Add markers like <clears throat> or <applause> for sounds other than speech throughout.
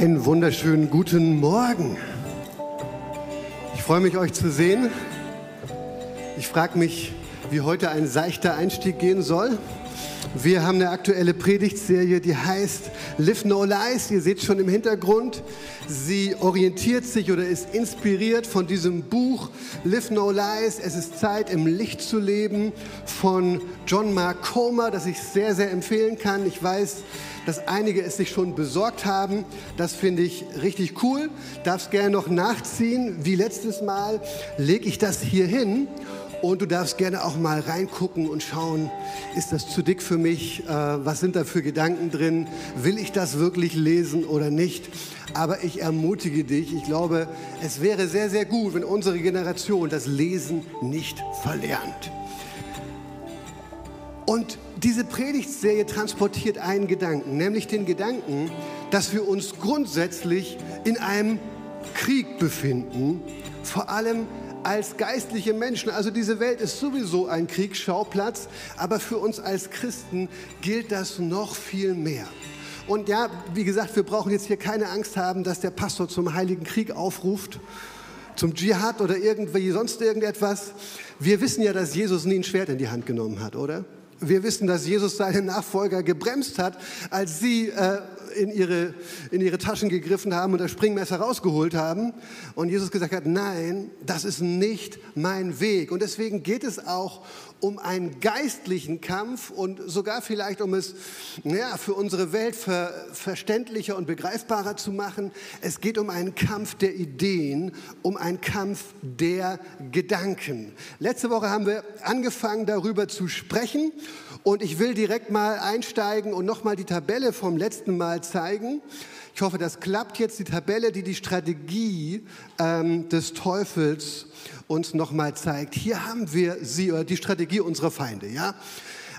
Einen wunderschönen guten Morgen. Ich freue mich, euch zu sehen. Ich frage mich, wie heute ein seichter Einstieg gehen soll. Wir haben eine aktuelle Predigtserie, die heißt Live No Lies. Ihr seht schon im Hintergrund. Sie orientiert sich oder ist inspiriert von diesem Buch Live No Lies. Es ist Zeit, im Licht zu leben von John Mark Comer, das ich sehr, sehr empfehlen kann. Ich weiß, dass einige es sich schon besorgt haben. Das finde ich richtig cool. Darf es gerne noch nachziehen. Wie letztes Mal lege ich das hier hin und du darfst gerne auch mal reingucken und schauen, ist das zu dick für mich? Äh, was sind da für Gedanken drin? Will ich das wirklich lesen oder nicht? Aber ich ermutige dich, ich glaube, es wäre sehr, sehr gut, wenn unsere Generation das Lesen nicht verlernt. Und diese Predigtserie transportiert einen Gedanken, nämlich den Gedanken, dass wir uns grundsätzlich in einem Krieg befinden, vor allem als geistliche Menschen. Also diese Welt ist sowieso ein Kriegsschauplatz, aber für uns als Christen gilt das noch viel mehr. Und ja, wie gesagt, wir brauchen jetzt hier keine Angst haben, dass der Pastor zum Heiligen Krieg aufruft, zum Dschihad oder irgendwie sonst irgendetwas. Wir wissen ja, dass Jesus nie ein Schwert in die Hand genommen hat, oder? Wir wissen, dass Jesus seine Nachfolger gebremst hat, als sie äh, in ihre, in ihre Taschen gegriffen haben und das Springmesser rausgeholt haben. Und Jesus gesagt hat, nein, das ist nicht mein Weg. Und deswegen geht es auch um einen geistlichen Kampf und sogar vielleicht um es ja, für unsere Welt ver verständlicher und begreifbarer zu machen. Es geht um einen Kampf der Ideen, um einen Kampf der Gedanken. Letzte Woche haben wir angefangen darüber zu sprechen und ich will direkt mal einsteigen und nochmal die Tabelle vom letzten Mal zeigen. Ich hoffe, das klappt jetzt, die Tabelle, die die Strategie ähm, des Teufels uns nochmal zeigt. Hier haben wir sie, oder die Strategie unserer Feinde, ja.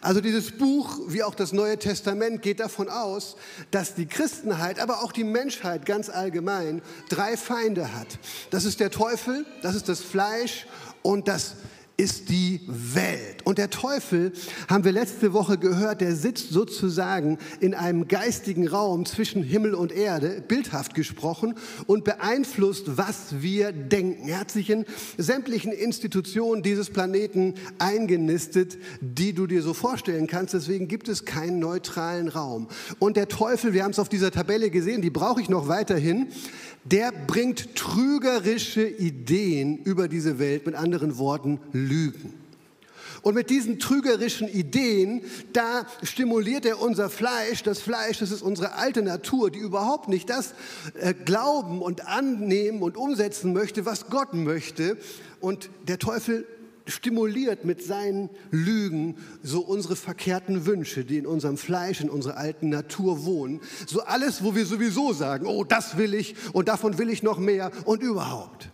Also dieses Buch, wie auch das Neue Testament, geht davon aus, dass die Christenheit, aber auch die Menschheit ganz allgemein drei Feinde hat. Das ist der Teufel, das ist das Fleisch und das ist die Welt. Und der Teufel, haben wir letzte Woche gehört, der sitzt sozusagen in einem geistigen Raum zwischen Himmel und Erde, bildhaft gesprochen, und beeinflusst, was wir denken. Er hat sich in sämtlichen Institutionen dieses Planeten eingenistet, die du dir so vorstellen kannst. Deswegen gibt es keinen neutralen Raum. Und der Teufel, wir haben es auf dieser Tabelle gesehen, die brauche ich noch weiterhin, der bringt trügerische Ideen über diese Welt, mit anderen Worten Lügen. Und mit diesen trügerischen Ideen, da stimuliert er unser Fleisch. Das Fleisch, das ist unsere alte Natur, die überhaupt nicht das äh, glauben und annehmen und umsetzen möchte, was Gott möchte. Und der Teufel stimuliert mit seinen Lügen so unsere verkehrten Wünsche, die in unserem Fleisch, in unserer alten Natur wohnen. So alles, wo wir sowieso sagen, oh, das will ich und davon will ich noch mehr und überhaupt.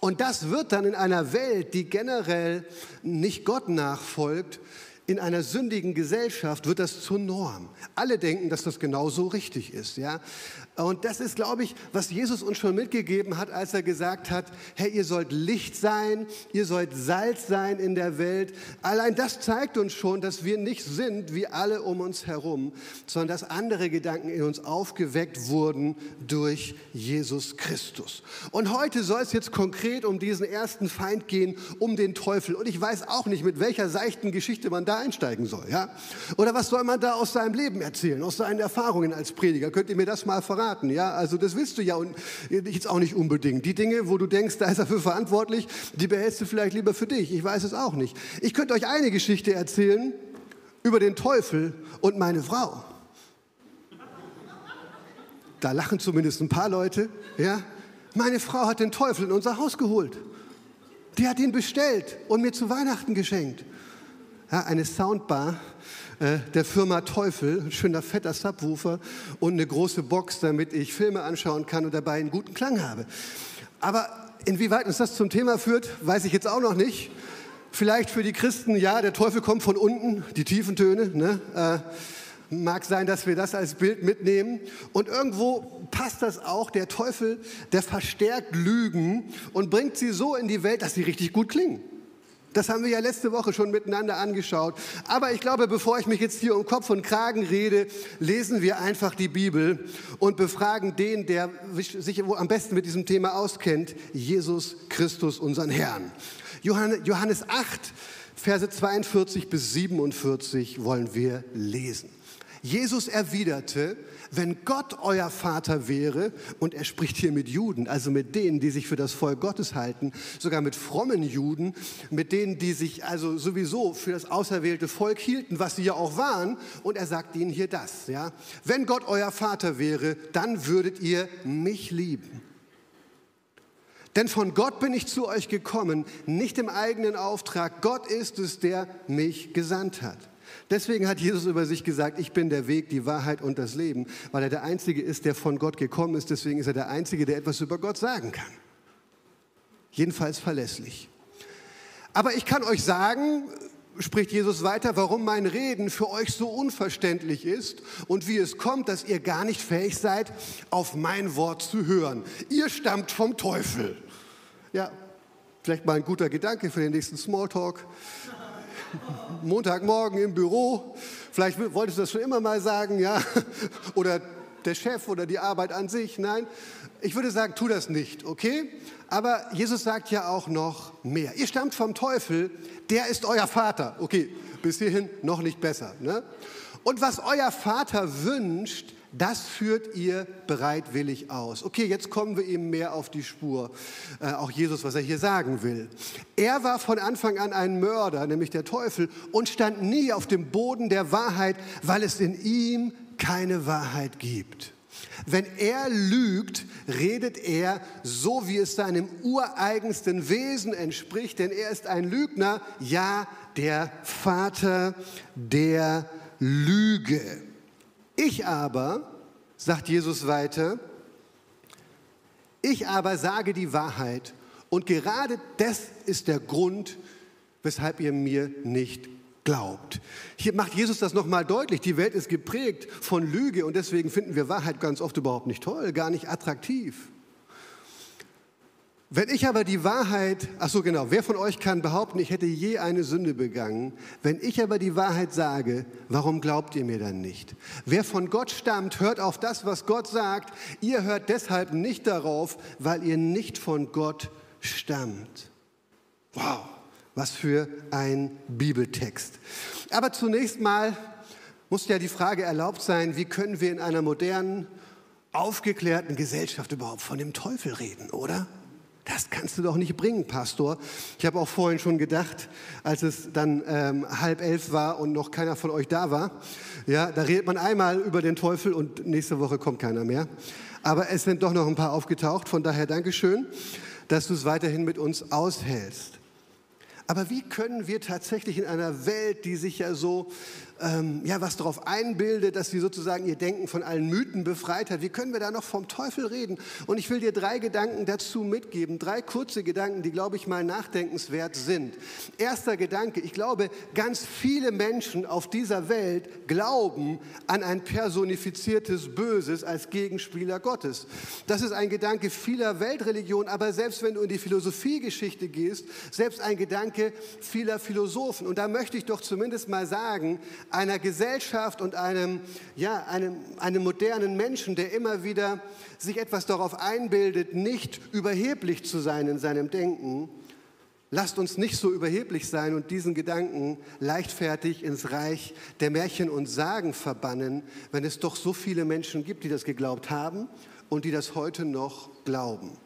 Und das wird dann in einer Welt, die generell nicht Gott nachfolgt, in einer sündigen Gesellschaft wird das zur Norm. Alle denken, dass das genauso richtig ist. Ja? Und das ist, glaube ich, was Jesus uns schon mitgegeben hat, als er gesagt hat, hey, ihr sollt Licht sein, ihr sollt Salz sein in der Welt. Allein das zeigt uns schon, dass wir nicht sind wie alle um uns herum, sondern dass andere Gedanken in uns aufgeweckt wurden durch Jesus Christus. Und heute soll es jetzt konkret um diesen ersten Feind gehen, um den Teufel. Und ich weiß auch nicht, mit welcher seichten Geschichte man da einsteigen soll. Ja? Oder was soll man da aus seinem Leben erzählen, aus seinen Erfahrungen als Prediger? Könnt ihr mir das mal verraten? Verraten. Ja, also das willst du ja und jetzt auch nicht unbedingt. Die Dinge, wo du denkst, da ist er für verantwortlich, die behältst du vielleicht lieber für dich. Ich weiß es auch nicht. Ich könnte euch eine Geschichte erzählen über den Teufel und meine Frau. Da lachen zumindest ein paar Leute. Ja, meine Frau hat den Teufel in unser Haus geholt. Die hat ihn bestellt und mir zu Weihnachten geschenkt. Ja, eine Soundbar äh, der Firma Teufel, ein schöner fetter Subwoofer und eine große Box, damit ich Filme anschauen kann und dabei einen guten Klang habe. Aber inwieweit uns das zum Thema führt, weiß ich jetzt auch noch nicht. Vielleicht für die Christen, ja, der Teufel kommt von unten, die tiefen Töne. Ne? Äh, mag sein, dass wir das als Bild mitnehmen. Und irgendwo passt das auch. Der Teufel, der verstärkt Lügen und bringt sie so in die Welt, dass sie richtig gut klingen. Das haben wir ja letzte Woche schon miteinander angeschaut. Aber ich glaube, bevor ich mich jetzt hier um Kopf und Kragen rede, lesen wir einfach die Bibel und befragen den, der sich am besten mit diesem Thema auskennt, Jesus Christus, unseren Herrn. Johannes 8, Verse 42 bis 47 wollen wir lesen. Jesus erwiderte, wenn Gott euer Vater wäre, und er spricht hier mit Juden, also mit denen, die sich für das Volk Gottes halten, sogar mit frommen Juden, mit denen, die sich also sowieso für das auserwählte Volk hielten, was sie ja auch waren, und er sagt ihnen hier das, ja. Wenn Gott euer Vater wäre, dann würdet ihr mich lieben. Denn von Gott bin ich zu euch gekommen, nicht im eigenen Auftrag. Gott ist es, der mich gesandt hat. Deswegen hat Jesus über sich gesagt, ich bin der Weg, die Wahrheit und das Leben, weil er der Einzige ist, der von Gott gekommen ist. Deswegen ist er der Einzige, der etwas über Gott sagen kann. Jedenfalls verlässlich. Aber ich kann euch sagen, spricht Jesus weiter, warum mein Reden für euch so unverständlich ist und wie es kommt, dass ihr gar nicht fähig seid, auf mein Wort zu hören. Ihr stammt vom Teufel. Ja, vielleicht mal ein guter Gedanke für den nächsten Smalltalk. <laughs> Montagmorgen im Büro. Vielleicht wolltest du das schon immer mal sagen, ja? <laughs> Oder der Chef oder die Arbeit an sich. Nein, ich würde sagen, tu das nicht, okay? Aber Jesus sagt ja auch noch mehr. Ihr stammt vom Teufel, der ist euer Vater. Okay, bis hierhin noch nicht besser. Ne? Und was euer Vater wünscht, das führt ihr bereitwillig aus. Okay, jetzt kommen wir ihm mehr auf die Spur. Äh, auch Jesus, was er hier sagen will. Er war von Anfang an ein Mörder, nämlich der Teufel, und stand nie auf dem Boden der Wahrheit, weil es in ihm keine Wahrheit gibt. Wenn er lügt, redet er so, wie es seinem ureigensten Wesen entspricht, denn er ist ein Lügner, ja, der Vater der Lüge. Ich aber, sagt Jesus weiter, ich aber sage die Wahrheit und gerade das ist der Grund, weshalb ihr mir nicht glaubt. Hier macht Jesus das nochmal deutlich. Die Welt ist geprägt von Lüge und deswegen finden wir Wahrheit ganz oft überhaupt nicht toll, gar nicht attraktiv. Wenn ich aber die Wahrheit, ach so genau, wer von euch kann behaupten, ich hätte je eine Sünde begangen? Wenn ich aber die Wahrheit sage, warum glaubt ihr mir dann nicht? Wer von Gott stammt, hört auf das, was Gott sagt. Ihr hört deshalb nicht darauf, weil ihr nicht von Gott stammt. Wow, was für ein Bibeltext. Aber zunächst mal muss ja die Frage erlaubt sein, wie können wir in einer modernen, aufgeklärten Gesellschaft überhaupt von dem Teufel reden, oder? Das kannst du doch nicht bringen, Pastor. Ich habe auch vorhin schon gedacht, als es dann ähm, halb elf war und noch keiner von euch da war. Ja, da redet man einmal über den Teufel und nächste Woche kommt keiner mehr. Aber es sind doch noch ein paar aufgetaucht. Von daher Dankeschön, dass du es weiterhin mit uns aushältst. Aber wie können wir tatsächlich in einer Welt, die sich ja so ähm, ja, was darauf einbildet, dass sie sozusagen ihr Denken von allen Mythen befreit hat. Wie können wir da noch vom Teufel reden? Und ich will dir drei Gedanken dazu mitgeben, drei kurze Gedanken, die, glaube ich, mal nachdenkenswert sind. Erster Gedanke, ich glaube, ganz viele Menschen auf dieser Welt glauben an ein personifiziertes Böses als Gegenspieler Gottes. Das ist ein Gedanke vieler Weltreligionen, aber selbst wenn du in die Philosophiegeschichte gehst, selbst ein Gedanke vieler Philosophen. Und da möchte ich doch zumindest mal sagen, einer Gesellschaft und einem, ja, einem, einem modernen Menschen, der immer wieder sich etwas darauf einbildet, nicht überheblich zu sein in seinem Denken, lasst uns nicht so überheblich sein und diesen Gedanken leichtfertig ins Reich der Märchen und Sagen verbannen, wenn es doch so viele Menschen gibt, die das geglaubt haben und die das heute noch glauben.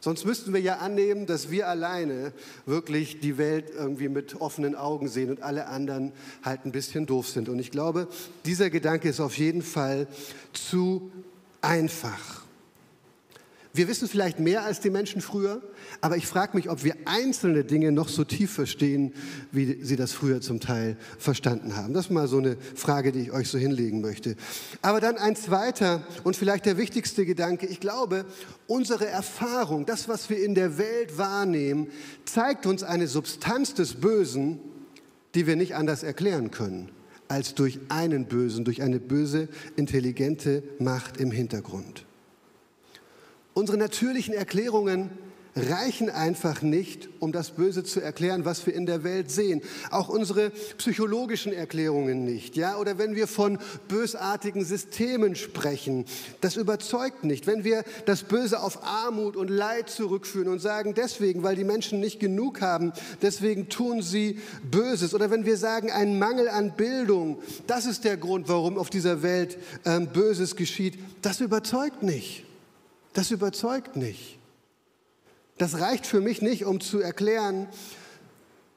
Sonst müssten wir ja annehmen, dass wir alleine wirklich die Welt irgendwie mit offenen Augen sehen und alle anderen halt ein bisschen doof sind. Und ich glaube, dieser Gedanke ist auf jeden Fall zu einfach. Wir wissen vielleicht mehr als die Menschen früher, aber ich frage mich, ob wir einzelne Dinge noch so tief verstehen, wie sie das früher zum Teil verstanden haben. Das ist mal so eine Frage, die ich euch so hinlegen möchte. Aber dann ein zweiter und vielleicht der wichtigste Gedanke. Ich glaube, unsere Erfahrung, das, was wir in der Welt wahrnehmen, zeigt uns eine Substanz des Bösen, die wir nicht anders erklären können als durch einen Bösen, durch eine böse, intelligente Macht im Hintergrund. Unsere natürlichen Erklärungen reichen einfach nicht, um das Böse zu erklären, was wir in der Welt sehen. Auch unsere psychologischen Erklärungen nicht. Ja? Oder wenn wir von bösartigen Systemen sprechen, das überzeugt nicht. Wenn wir das Böse auf Armut und Leid zurückführen und sagen, deswegen, weil die Menschen nicht genug haben, deswegen tun sie Böses. Oder wenn wir sagen, ein Mangel an Bildung, das ist der Grund, warum auf dieser Welt ähm, Böses geschieht, das überzeugt nicht. Das überzeugt nicht. Das reicht für mich nicht, um zu erklären,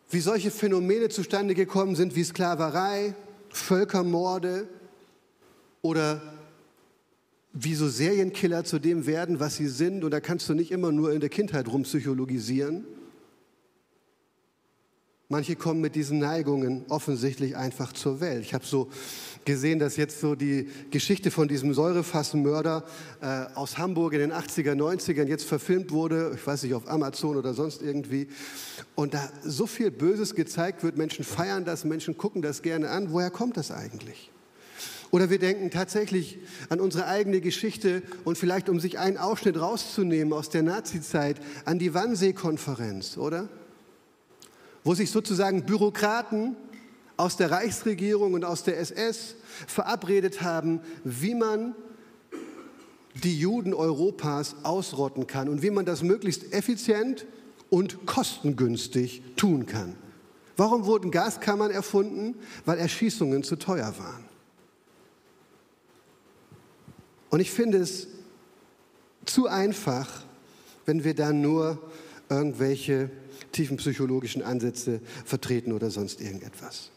wie solche Phänomene zustande gekommen sind wie Sklaverei, Völkermorde oder wie so Serienkiller zu dem werden, was sie sind. Und da kannst du nicht immer nur in der Kindheit rumpsychologisieren. Manche kommen mit diesen Neigungen offensichtlich einfach zur Welt. Ich habe so gesehen, dass jetzt so die Geschichte von diesem Säurefassmörder äh, aus Hamburg in den 80er, 90ern jetzt verfilmt wurde, ich weiß nicht, auf Amazon oder sonst irgendwie. Und da so viel Böses gezeigt wird, Menschen feiern das, Menschen gucken das gerne an. Woher kommt das eigentlich? Oder wir denken tatsächlich an unsere eigene Geschichte und vielleicht, um sich einen Ausschnitt rauszunehmen aus der Nazizeit, an die Wannsee-Konferenz, oder? wo sich sozusagen Bürokraten aus der Reichsregierung und aus der SS verabredet haben, wie man die Juden Europas ausrotten kann und wie man das möglichst effizient und kostengünstig tun kann. Warum wurden Gaskammern erfunden? Weil Erschießungen zu teuer waren. Und ich finde es zu einfach, wenn wir dann nur irgendwelche tiefen psychologischen Ansätze vertreten oder sonst irgendetwas.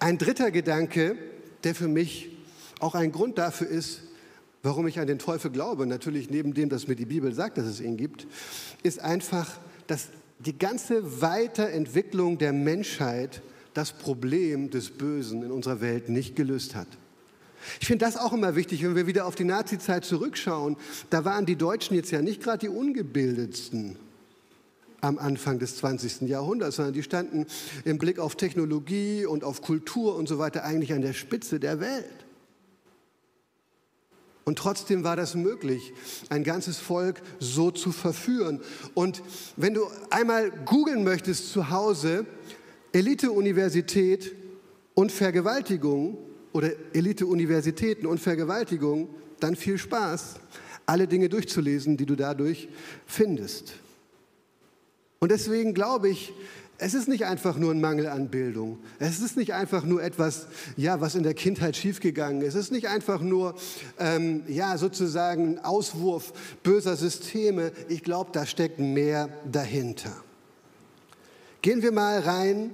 Ein dritter Gedanke, der für mich auch ein Grund dafür ist, warum ich an den Teufel glaube, natürlich neben dem, dass mir die Bibel sagt, dass es ihn gibt, ist einfach, dass die ganze Weiterentwicklung der Menschheit das Problem des Bösen in unserer Welt nicht gelöst hat. Ich finde das auch immer wichtig, wenn wir wieder auf die Nazizeit zurückschauen. Da waren die Deutschen jetzt ja nicht gerade die ungebildetsten am Anfang des 20. Jahrhunderts, sondern die standen im Blick auf Technologie und auf Kultur und so weiter eigentlich an der Spitze der Welt. Und trotzdem war das möglich, ein ganzes Volk so zu verführen. Und wenn du einmal googeln möchtest zu Hause, Elite-Universität und Vergewaltigung oder Elite-Universitäten und Vergewaltigung, dann viel Spaß, alle Dinge durchzulesen, die du dadurch findest. Und deswegen glaube ich, es ist nicht einfach nur ein Mangel an Bildung. Es ist nicht einfach nur etwas, ja, was in der Kindheit schiefgegangen ist. Es ist nicht einfach nur, ähm, ja, sozusagen ein Auswurf böser Systeme. Ich glaube, da steckt mehr dahinter. Gehen wir mal rein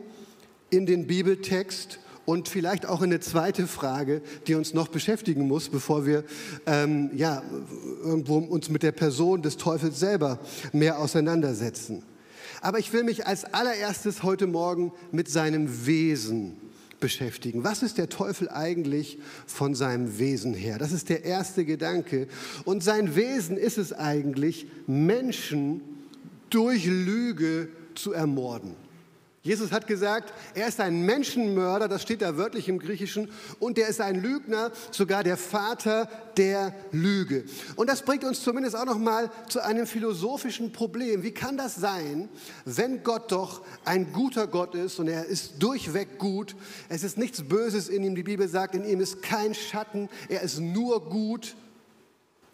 in den Bibeltext und vielleicht auch in eine zweite Frage, die uns noch beschäftigen muss, bevor wir ähm, ja, irgendwo uns mit der Person des Teufels selber mehr auseinandersetzen. Aber ich will mich als allererstes heute Morgen mit seinem Wesen beschäftigen. Was ist der Teufel eigentlich von seinem Wesen her? Das ist der erste Gedanke. Und sein Wesen ist es eigentlich, Menschen durch Lüge zu ermorden. Jesus hat gesagt, er ist ein Menschenmörder, das steht da wörtlich im Griechischen, und er ist ein Lügner, sogar der Vater der Lüge. Und das bringt uns zumindest auch noch mal zu einem philosophischen Problem. Wie kann das sein, wenn Gott doch ein guter Gott ist und er ist durchweg gut, es ist nichts Böses in ihm, die Bibel sagt, in ihm ist kein Schatten, er ist nur gut.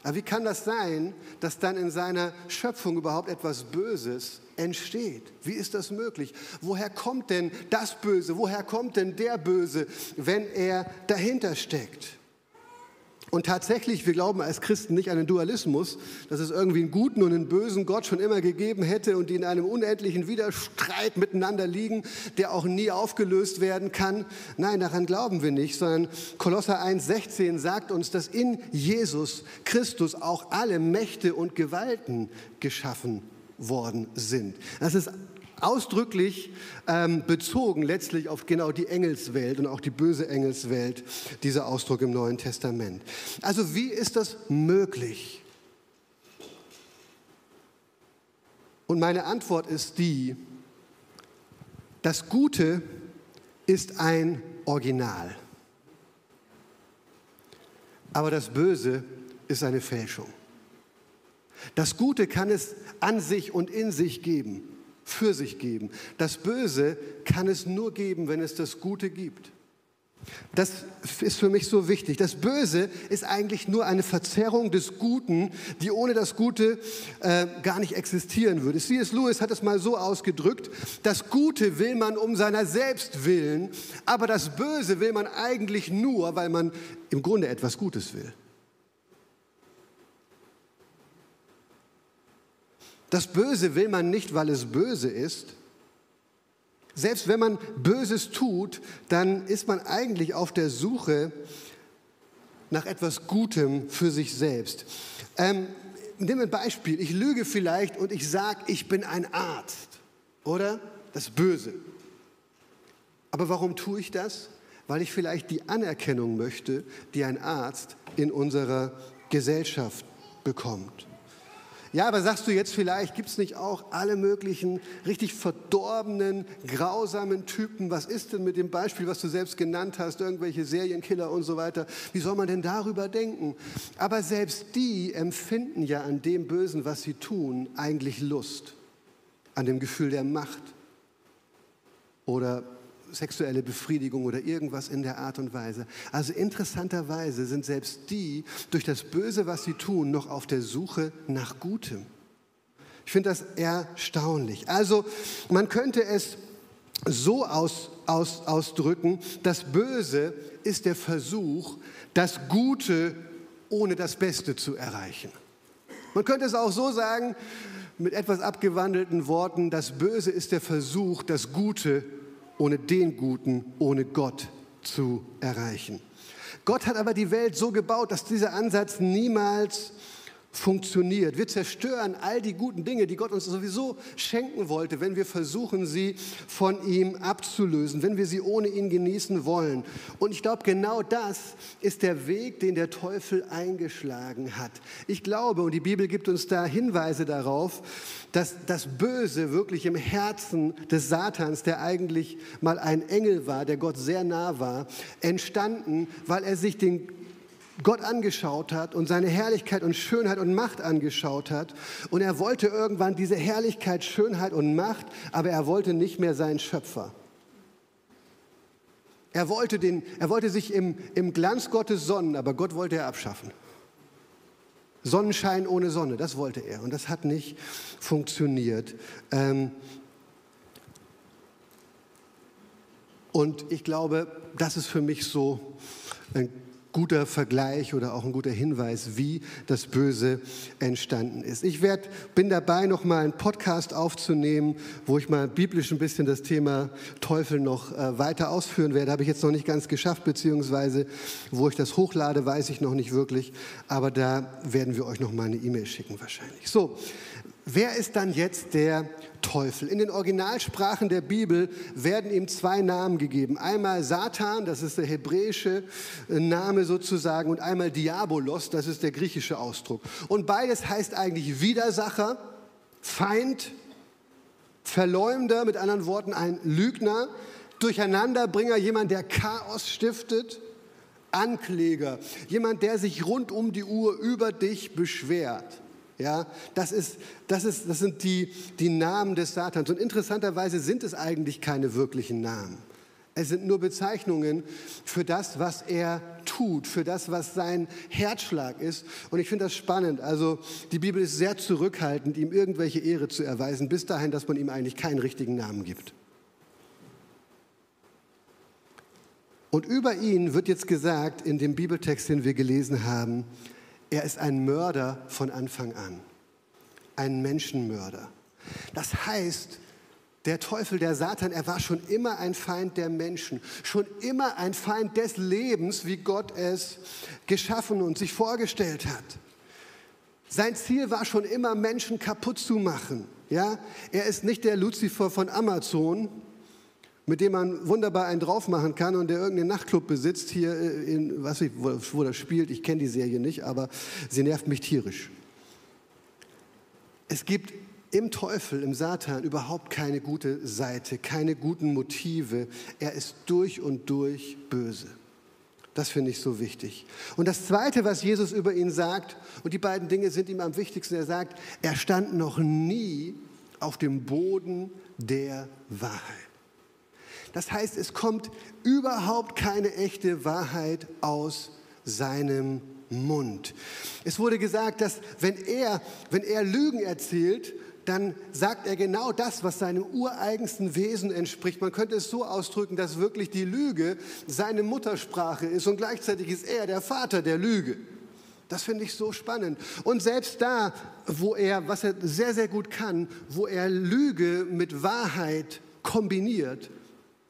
Aber wie kann das sein, dass dann in seiner Schöpfung überhaupt etwas Böses entsteht. Wie ist das möglich? Woher kommt denn das Böse? Woher kommt denn der Böse, wenn er dahinter steckt? Und tatsächlich, wir glauben als Christen nicht an den Dualismus, dass es irgendwie einen guten und einen bösen Gott schon immer gegeben hätte und die in einem unendlichen Widerstreit miteinander liegen, der auch nie aufgelöst werden kann. Nein, daran glauben wir nicht, sondern Kolosser 1,16 sagt uns, dass in Jesus Christus auch alle Mächte und Gewalten geschaffen worden sind. Das ist ausdrücklich ähm, bezogen letztlich auf genau die Engelswelt und auch die böse Engelswelt, dieser Ausdruck im Neuen Testament. Also wie ist das möglich? Und meine Antwort ist die, das Gute ist ein Original, aber das Böse ist eine Fälschung. Das Gute kann es an sich und in sich geben, für sich geben. Das Böse kann es nur geben, wenn es das Gute gibt. Das ist für mich so wichtig. Das Böse ist eigentlich nur eine Verzerrung des Guten, die ohne das Gute äh, gar nicht existieren würde. C.S. Lewis hat es mal so ausgedrückt, das Gute will man um seiner selbst willen, aber das Böse will man eigentlich nur, weil man im Grunde etwas Gutes will. Das Böse will man nicht, weil es böse ist, selbst wenn man Böses tut, dann ist man eigentlich auf der Suche nach etwas Gutem für sich selbst. Ähm, nimm ein Beispiel. Ich lüge vielleicht und ich sage, ich bin ein Arzt. Oder? Das Böse. Aber warum tue ich das? Weil ich vielleicht die Anerkennung möchte, die ein Arzt in unserer Gesellschaft bekommt. Ja, aber sagst du jetzt vielleicht, gibt es nicht auch alle möglichen richtig verdorbenen, grausamen Typen? Was ist denn mit dem Beispiel, was du selbst genannt hast, irgendwelche Serienkiller und so weiter? Wie soll man denn darüber denken? Aber selbst die empfinden ja an dem Bösen, was sie tun, eigentlich Lust, an dem Gefühl der Macht oder sexuelle Befriedigung oder irgendwas in der Art und Weise. Also interessanterweise sind selbst die durch das Böse, was sie tun, noch auf der Suche nach Gutem. Ich finde das erstaunlich. Also man könnte es so aus, aus, ausdrücken, das Böse ist der Versuch, das Gute ohne das Beste zu erreichen. Man könnte es auch so sagen, mit etwas abgewandelten Worten, das Böse ist der Versuch, das Gute ohne den Guten, ohne Gott zu erreichen. Gott hat aber die Welt so gebaut, dass dieser Ansatz niemals funktioniert. Wir zerstören all die guten Dinge, die Gott uns sowieso schenken wollte, wenn wir versuchen, sie von ihm abzulösen, wenn wir sie ohne ihn genießen wollen. Und ich glaube, genau das ist der Weg, den der Teufel eingeschlagen hat. Ich glaube, und die Bibel gibt uns da Hinweise darauf, dass das Böse wirklich im Herzen des Satans, der eigentlich mal ein Engel war, der Gott sehr nah war, entstanden, weil er sich den Gott angeschaut hat und seine Herrlichkeit und Schönheit und Macht angeschaut hat. Und er wollte irgendwann diese Herrlichkeit, Schönheit und Macht, aber er wollte nicht mehr sein Schöpfer. Er wollte, den, er wollte sich im, im Glanz Gottes sonnen, aber Gott wollte er abschaffen. Sonnenschein ohne Sonne, das wollte er. Und das hat nicht funktioniert. Ähm und ich glaube, das ist für mich so ein guter Vergleich oder auch ein guter Hinweis, wie das Böse entstanden ist. Ich werd, bin dabei, noch mal einen Podcast aufzunehmen, wo ich mal biblisch ein bisschen das Thema Teufel noch äh, weiter ausführen werde. Habe ich jetzt noch nicht ganz geschafft, beziehungsweise wo ich das hochlade, weiß ich noch nicht wirklich. Aber da werden wir euch noch mal eine E-Mail schicken wahrscheinlich. So, wer ist dann jetzt der Teufel. In den Originalsprachen der Bibel werden ihm zwei Namen gegeben. Einmal Satan, das ist der hebräische äh, Name sozusagen, und einmal Diabolos, das ist der griechische Ausdruck. Und beides heißt eigentlich Widersacher, Feind, Verleumder, mit anderen Worten ein Lügner, Durcheinanderbringer, jemand, der Chaos stiftet, Ankläger, jemand, der sich rund um die Uhr über dich beschwert. Ja, das, ist, das, ist, das sind die, die Namen des Satans. Und interessanterweise sind es eigentlich keine wirklichen Namen. Es sind nur Bezeichnungen für das, was er tut, für das, was sein Herzschlag ist. Und ich finde das spannend. Also die Bibel ist sehr zurückhaltend, ihm irgendwelche Ehre zu erweisen, bis dahin, dass man ihm eigentlich keinen richtigen Namen gibt. Und über ihn wird jetzt gesagt, in dem Bibeltext, den wir gelesen haben, er ist ein Mörder von Anfang an, ein Menschenmörder. Das heißt, der Teufel, der Satan, er war schon immer ein Feind der Menschen, schon immer ein Feind des Lebens, wie Gott es geschaffen und sich vorgestellt hat. Sein Ziel war schon immer, Menschen kaputt zu machen. Ja? Er ist nicht der Luzifer von Amazon, mit dem man wunderbar einen drauf machen kann und der irgendeinen Nachtclub besitzt hier äh, in, was ich, wo, wo das spielt. Ich kenne die Serie nicht, aber sie nervt mich tierisch. Es gibt im Teufel, im Satan überhaupt keine gute Seite, keine guten Motive. Er ist durch und durch böse. Das finde ich so wichtig. Und das Zweite, was Jesus über ihn sagt, und die beiden Dinge sind ihm am wichtigsten, er sagt, er stand noch nie auf dem Boden der Wahrheit. Das heißt, es kommt überhaupt keine echte Wahrheit aus seinem Mund. Es wurde gesagt, dass wenn er, wenn er Lügen erzählt, dann sagt er genau das, was seinem ureigensten Wesen entspricht. Man könnte es so ausdrücken, dass wirklich die Lüge seine Muttersprache ist und gleichzeitig ist er der Vater der Lüge. Das finde ich so spannend. Und selbst da, wo er, was er sehr, sehr gut kann, wo er Lüge mit Wahrheit kombiniert,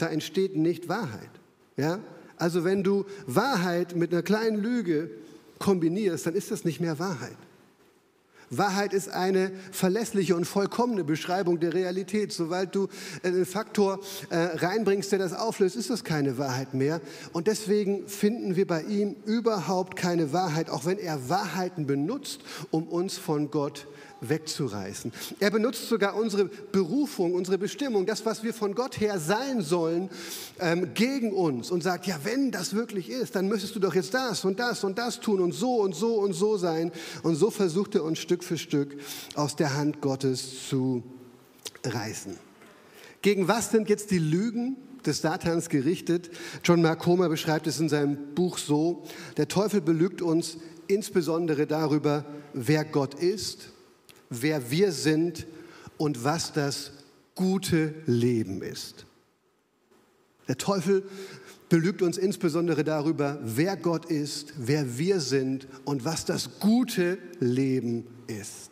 da entsteht nicht Wahrheit. Ja? Also wenn du Wahrheit mit einer kleinen Lüge kombinierst, dann ist das nicht mehr Wahrheit. Wahrheit ist eine verlässliche und vollkommene Beschreibung der Realität. Sobald du einen Faktor äh, reinbringst, der das auflöst, ist das keine Wahrheit mehr. Und deswegen finden wir bei ihm überhaupt keine Wahrheit, auch wenn er Wahrheiten benutzt, um uns von Gott wegzureißen. Er benutzt sogar unsere Berufung, unsere Bestimmung, das, was wir von Gott her sein sollen, ähm, gegen uns und sagt, ja, wenn das wirklich ist, dann müsstest du doch jetzt das und das und das tun und so und so und so sein. Und so versucht er uns Stück für Stück aus der Hand Gottes zu reißen. Gegen was sind jetzt die Lügen des Satans gerichtet? John Mark Comer beschreibt es in seinem Buch so, der Teufel belügt uns insbesondere darüber, wer Gott ist wer wir sind und was das gute Leben ist. Der Teufel belügt uns insbesondere darüber, wer Gott ist, wer wir sind und was das gute Leben ist.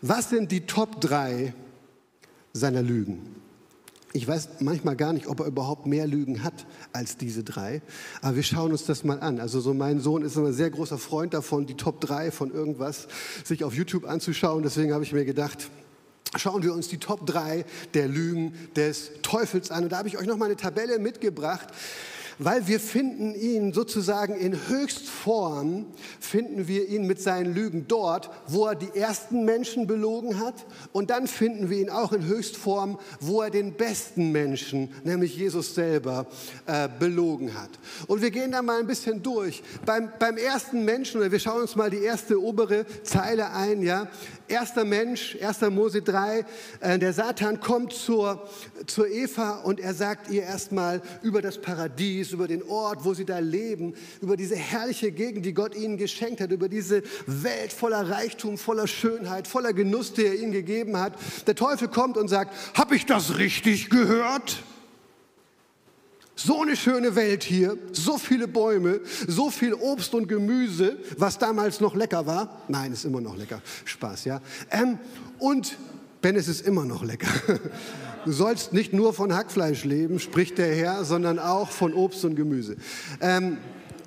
Was sind die Top 3 seiner Lügen? Ich weiß manchmal gar nicht, ob er überhaupt mehr Lügen hat als diese drei. Aber wir schauen uns das mal an. Also so mein Sohn ist ein sehr großer Freund davon, die Top 3 von irgendwas sich auf YouTube anzuschauen. Deswegen habe ich mir gedacht, schauen wir uns die Top 3 der Lügen des Teufels an. Und da habe ich euch noch mal eine Tabelle mitgebracht, weil wir finden ihn sozusagen in Höchstform, finden wir ihn mit seinen Lügen dort, wo er die ersten Menschen belogen hat und dann finden wir ihn auch in Höchstform, wo er den besten Menschen, nämlich Jesus selber, äh, belogen hat. Und wir gehen da mal ein bisschen durch. Beim, beim ersten Menschen, oder wir schauen uns mal die erste obere Zeile ein, ja, erster Mensch, 1. Mose 3, äh, der Satan kommt zur, zur Eva und er sagt ihr erstmal über das Paradies, über den Ort, wo sie da leben, über diese herrliche Gegend, die Gott ihnen geschenkt hat, über diese Welt voller Reichtum, voller Schönheit, voller Genuss, der er ihnen gegeben hat. Der Teufel kommt und sagt, habe ich das richtig gehört? So eine schöne Welt hier, so viele Bäume, so viel Obst und Gemüse, was damals noch lecker war. Nein, ist immer noch lecker. Spaß, ja. Ähm, und Ben, es ist immer noch lecker. <laughs> Du sollst nicht nur von Hackfleisch leben, spricht der Herr, sondern auch von Obst und Gemüse. Ähm,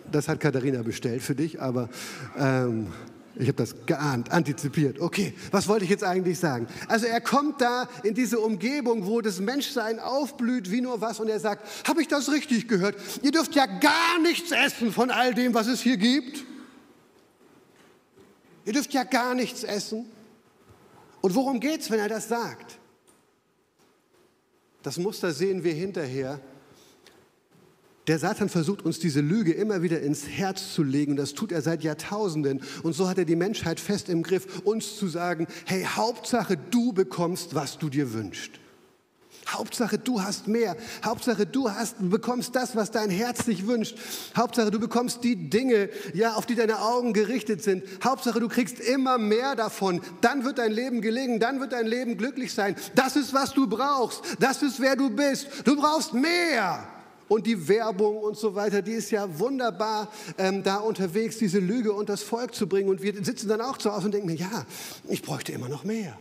das hat Katharina bestellt für dich, aber ähm, ich habe das geahnt, antizipiert. Okay, was wollte ich jetzt eigentlich sagen? Also er kommt da in diese Umgebung, wo das Menschsein aufblüht wie nur was und er sagt, habe ich das richtig gehört? Ihr dürft ja gar nichts essen von all dem, was es hier gibt. Ihr dürft ja gar nichts essen. Und worum geht es, wenn er das sagt? Das Muster sehen wir hinterher der Satan versucht uns diese Lüge immer wieder ins Herz zu legen. Das tut er seit Jahrtausenden. Und so hat er die Menschheit fest im Griff, uns zu sagen, hey, Hauptsache du bekommst, was du dir wünschst. Hauptsache du hast mehr. Hauptsache du hast, bekommst das, was dein Herz sich wünscht. Hauptsache du bekommst die Dinge, ja, auf die deine Augen gerichtet sind. Hauptsache du kriegst immer mehr davon. Dann wird dein Leben gelingen. Dann wird dein Leben glücklich sein. Das ist, was du brauchst. Das ist, wer du bist. Du brauchst mehr und die Werbung und so weiter, die ist ja wunderbar ähm, da unterwegs, diese Lüge und das Volk zu bringen. Und wir sitzen dann auch zu Hause und denken, ja, ich bräuchte immer noch mehr.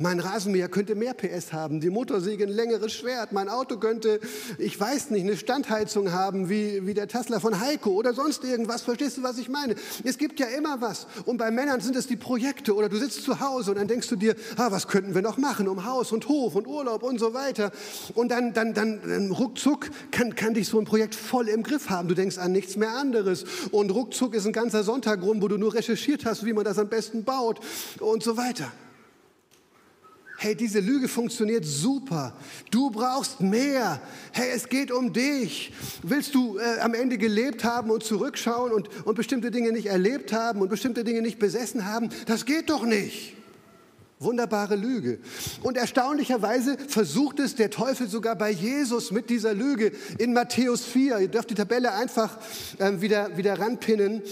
Mein Rasenmäher könnte mehr PS haben, die Motorsäge ein längeres Schwert, mein Auto könnte, ich weiß nicht, eine Standheizung haben wie, wie der Tesla von Heiko oder sonst irgendwas. Verstehst du, was ich meine? Es gibt ja immer was. Und bei Männern sind es die Projekte oder du sitzt zu Hause und dann denkst du dir, ah, was könnten wir noch machen um Haus und Hof und Urlaub und so weiter. Und dann, dann, dann, dann ruckzuck kann, kann dich so ein Projekt voll im Griff haben. Du denkst an nichts mehr anderes. Und ruckzuck ist ein ganzer Sonntag rum, wo du nur recherchiert hast, wie man das am besten baut und so weiter. Hey, diese Lüge funktioniert super. Du brauchst mehr. Hey, es geht um dich. Willst du äh, am Ende gelebt haben und zurückschauen und, und bestimmte Dinge nicht erlebt haben und bestimmte Dinge nicht besessen haben? Das geht doch nicht. Wunderbare Lüge. Und erstaunlicherweise versucht es der Teufel sogar bei Jesus mit dieser Lüge in Matthäus 4. Ihr dürft die Tabelle einfach ähm, wieder, wieder ranpinnen.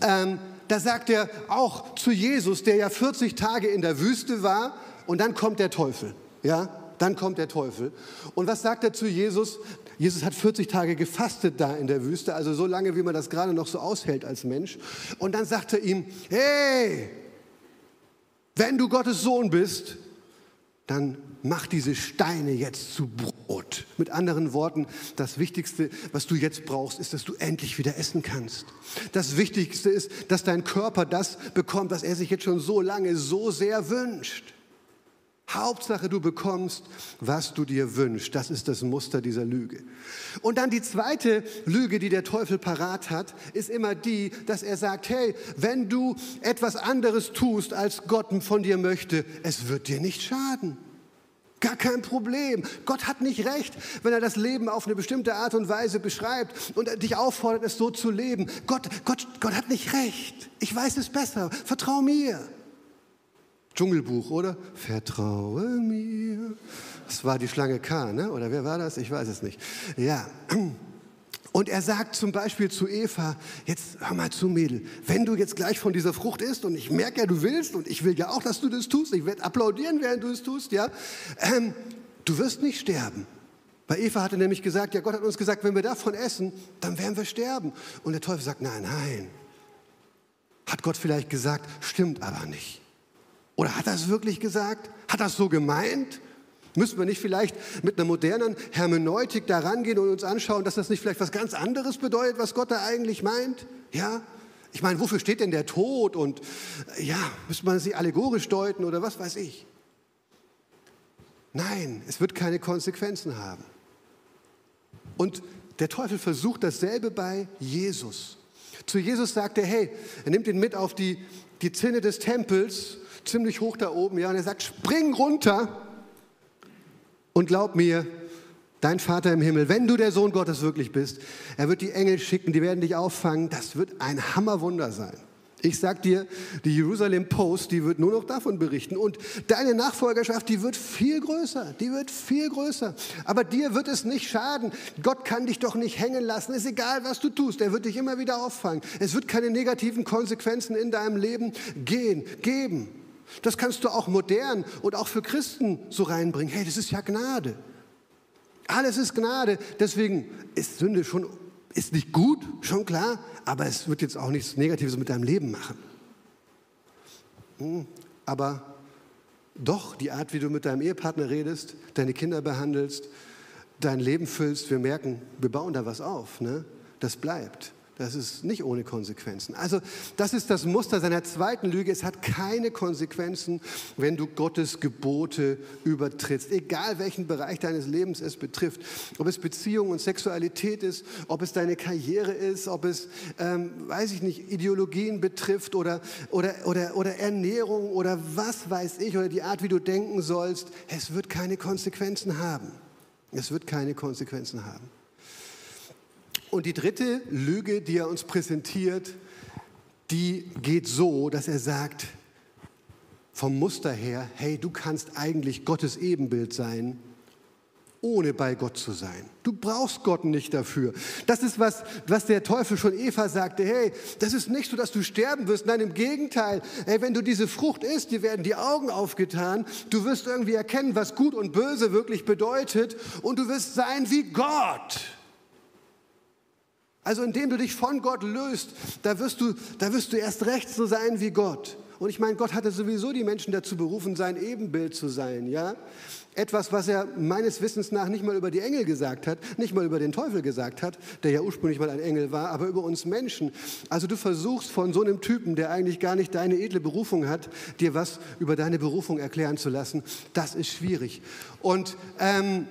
Ähm, da sagt er auch zu Jesus, der ja 40 Tage in der Wüste war, und dann kommt der Teufel. Ja, dann kommt der Teufel. Und was sagt er zu Jesus? Jesus hat 40 Tage gefastet da in der Wüste, also so lange, wie man das gerade noch so aushält als Mensch. Und dann sagt er ihm, hey, wenn du Gottes Sohn bist, dann mach diese Steine jetzt zu Brot. Mit anderen Worten, das Wichtigste, was du jetzt brauchst, ist, dass du endlich wieder essen kannst. Das Wichtigste ist, dass dein Körper das bekommt, was er sich jetzt schon so lange so sehr wünscht. Hauptsache, du bekommst, was du dir wünschst. Das ist das Muster dieser Lüge. Und dann die zweite Lüge, die der Teufel parat hat, ist immer die, dass er sagt, hey, wenn du etwas anderes tust, als Gott von dir möchte, es wird dir nicht schaden. Gar kein Problem. Gott hat nicht recht, wenn er das Leben auf eine bestimmte Art und Weise beschreibt und dich auffordert, es so zu leben. Gott, Gott, Gott hat nicht recht. Ich weiß es besser. Vertrau mir. Dschungelbuch, oder? Vertraue mir. Das war die Schlange K, ne? oder wer war das? Ich weiß es nicht. Ja. Und er sagt zum Beispiel zu Eva, jetzt hör mal zu, Mädel, wenn du jetzt gleich von dieser Frucht isst und ich merke ja, du willst und ich will ja auch, dass du das tust, ich werde applaudieren, während du es tust, ja, ähm, du wirst nicht sterben. Weil Eva hatte nämlich gesagt, ja, Gott hat uns gesagt, wenn wir davon essen, dann werden wir sterben. Und der Teufel sagt, nein, nein. Hat Gott vielleicht gesagt, stimmt aber nicht. Oder hat er es wirklich gesagt? Hat er es so gemeint? Müssen wir nicht vielleicht mit einer modernen Hermeneutik da rangehen und uns anschauen, dass das nicht vielleicht was ganz anderes bedeutet, was Gott da eigentlich meint? Ja? Ich meine, wofür steht denn der Tod? Und ja, müsste man sie allegorisch deuten oder was weiß ich? Nein, es wird keine Konsequenzen haben. Und der Teufel versucht dasselbe bei Jesus. Zu Jesus sagt er, hey, er nimmt ihn mit auf die, die Zinne des Tempels ziemlich hoch da oben, ja, und er sagt, spring runter und glaub mir, dein Vater im Himmel, wenn du der Sohn Gottes wirklich bist, er wird die Engel schicken, die werden dich auffangen, das wird ein Hammerwunder sein. Ich sag dir, die Jerusalem Post, die wird nur noch davon berichten. Und deine Nachfolgerschaft, die wird viel größer. Die wird viel größer. Aber dir wird es nicht schaden. Gott kann dich doch nicht hängen lassen. Ist egal, was du tust. Er wird dich immer wieder auffangen. Es wird keine negativen Konsequenzen in deinem Leben gehen, geben. Das kannst du auch modern und auch für Christen so reinbringen. Hey, das ist ja Gnade. Alles ist Gnade. Deswegen ist Sünde schon, ist nicht gut, schon klar, aber es wird jetzt auch nichts Negatives mit deinem Leben machen. Hm, aber doch die Art, wie du mit deinem Ehepartner redest, deine Kinder behandelst, dein Leben füllst, wir merken, wir bauen da was auf. Ne? Das bleibt. Das ist nicht ohne Konsequenzen. Also das ist das Muster seiner zweiten Lüge. Es hat keine Konsequenzen, wenn du Gottes Gebote übertrittst. Egal welchen Bereich deines Lebens es betrifft. Ob es Beziehung und Sexualität ist, ob es deine Karriere ist, ob es, ähm, weiß ich nicht, Ideologien betrifft oder, oder, oder, oder Ernährung oder was weiß ich oder die Art, wie du denken sollst. Es wird keine Konsequenzen haben. Es wird keine Konsequenzen haben. Und die dritte Lüge, die er uns präsentiert, die geht so, dass er sagt, vom Muster her, hey, du kannst eigentlich Gottes Ebenbild sein, ohne bei Gott zu sein. Du brauchst Gott nicht dafür. Das ist was, was der Teufel schon Eva sagte. Hey, das ist nicht so, dass du sterben wirst. Nein, im Gegenteil. Hey, wenn du diese Frucht isst, dir werden die Augen aufgetan. Du wirst irgendwie erkennen, was gut und böse wirklich bedeutet. Und du wirst sein wie Gott. Also indem du dich von Gott löst, da wirst du, da wirst du erst recht so sein wie Gott. Und ich meine, Gott hatte sowieso die Menschen dazu berufen, sein Ebenbild zu sein, ja? Etwas, was er meines Wissens nach nicht mal über die Engel gesagt hat, nicht mal über den Teufel gesagt hat, der ja ursprünglich mal ein Engel war, aber über uns Menschen. Also du versuchst von so einem Typen, der eigentlich gar nicht deine edle Berufung hat, dir was über deine Berufung erklären zu lassen. Das ist schwierig. Und ähm,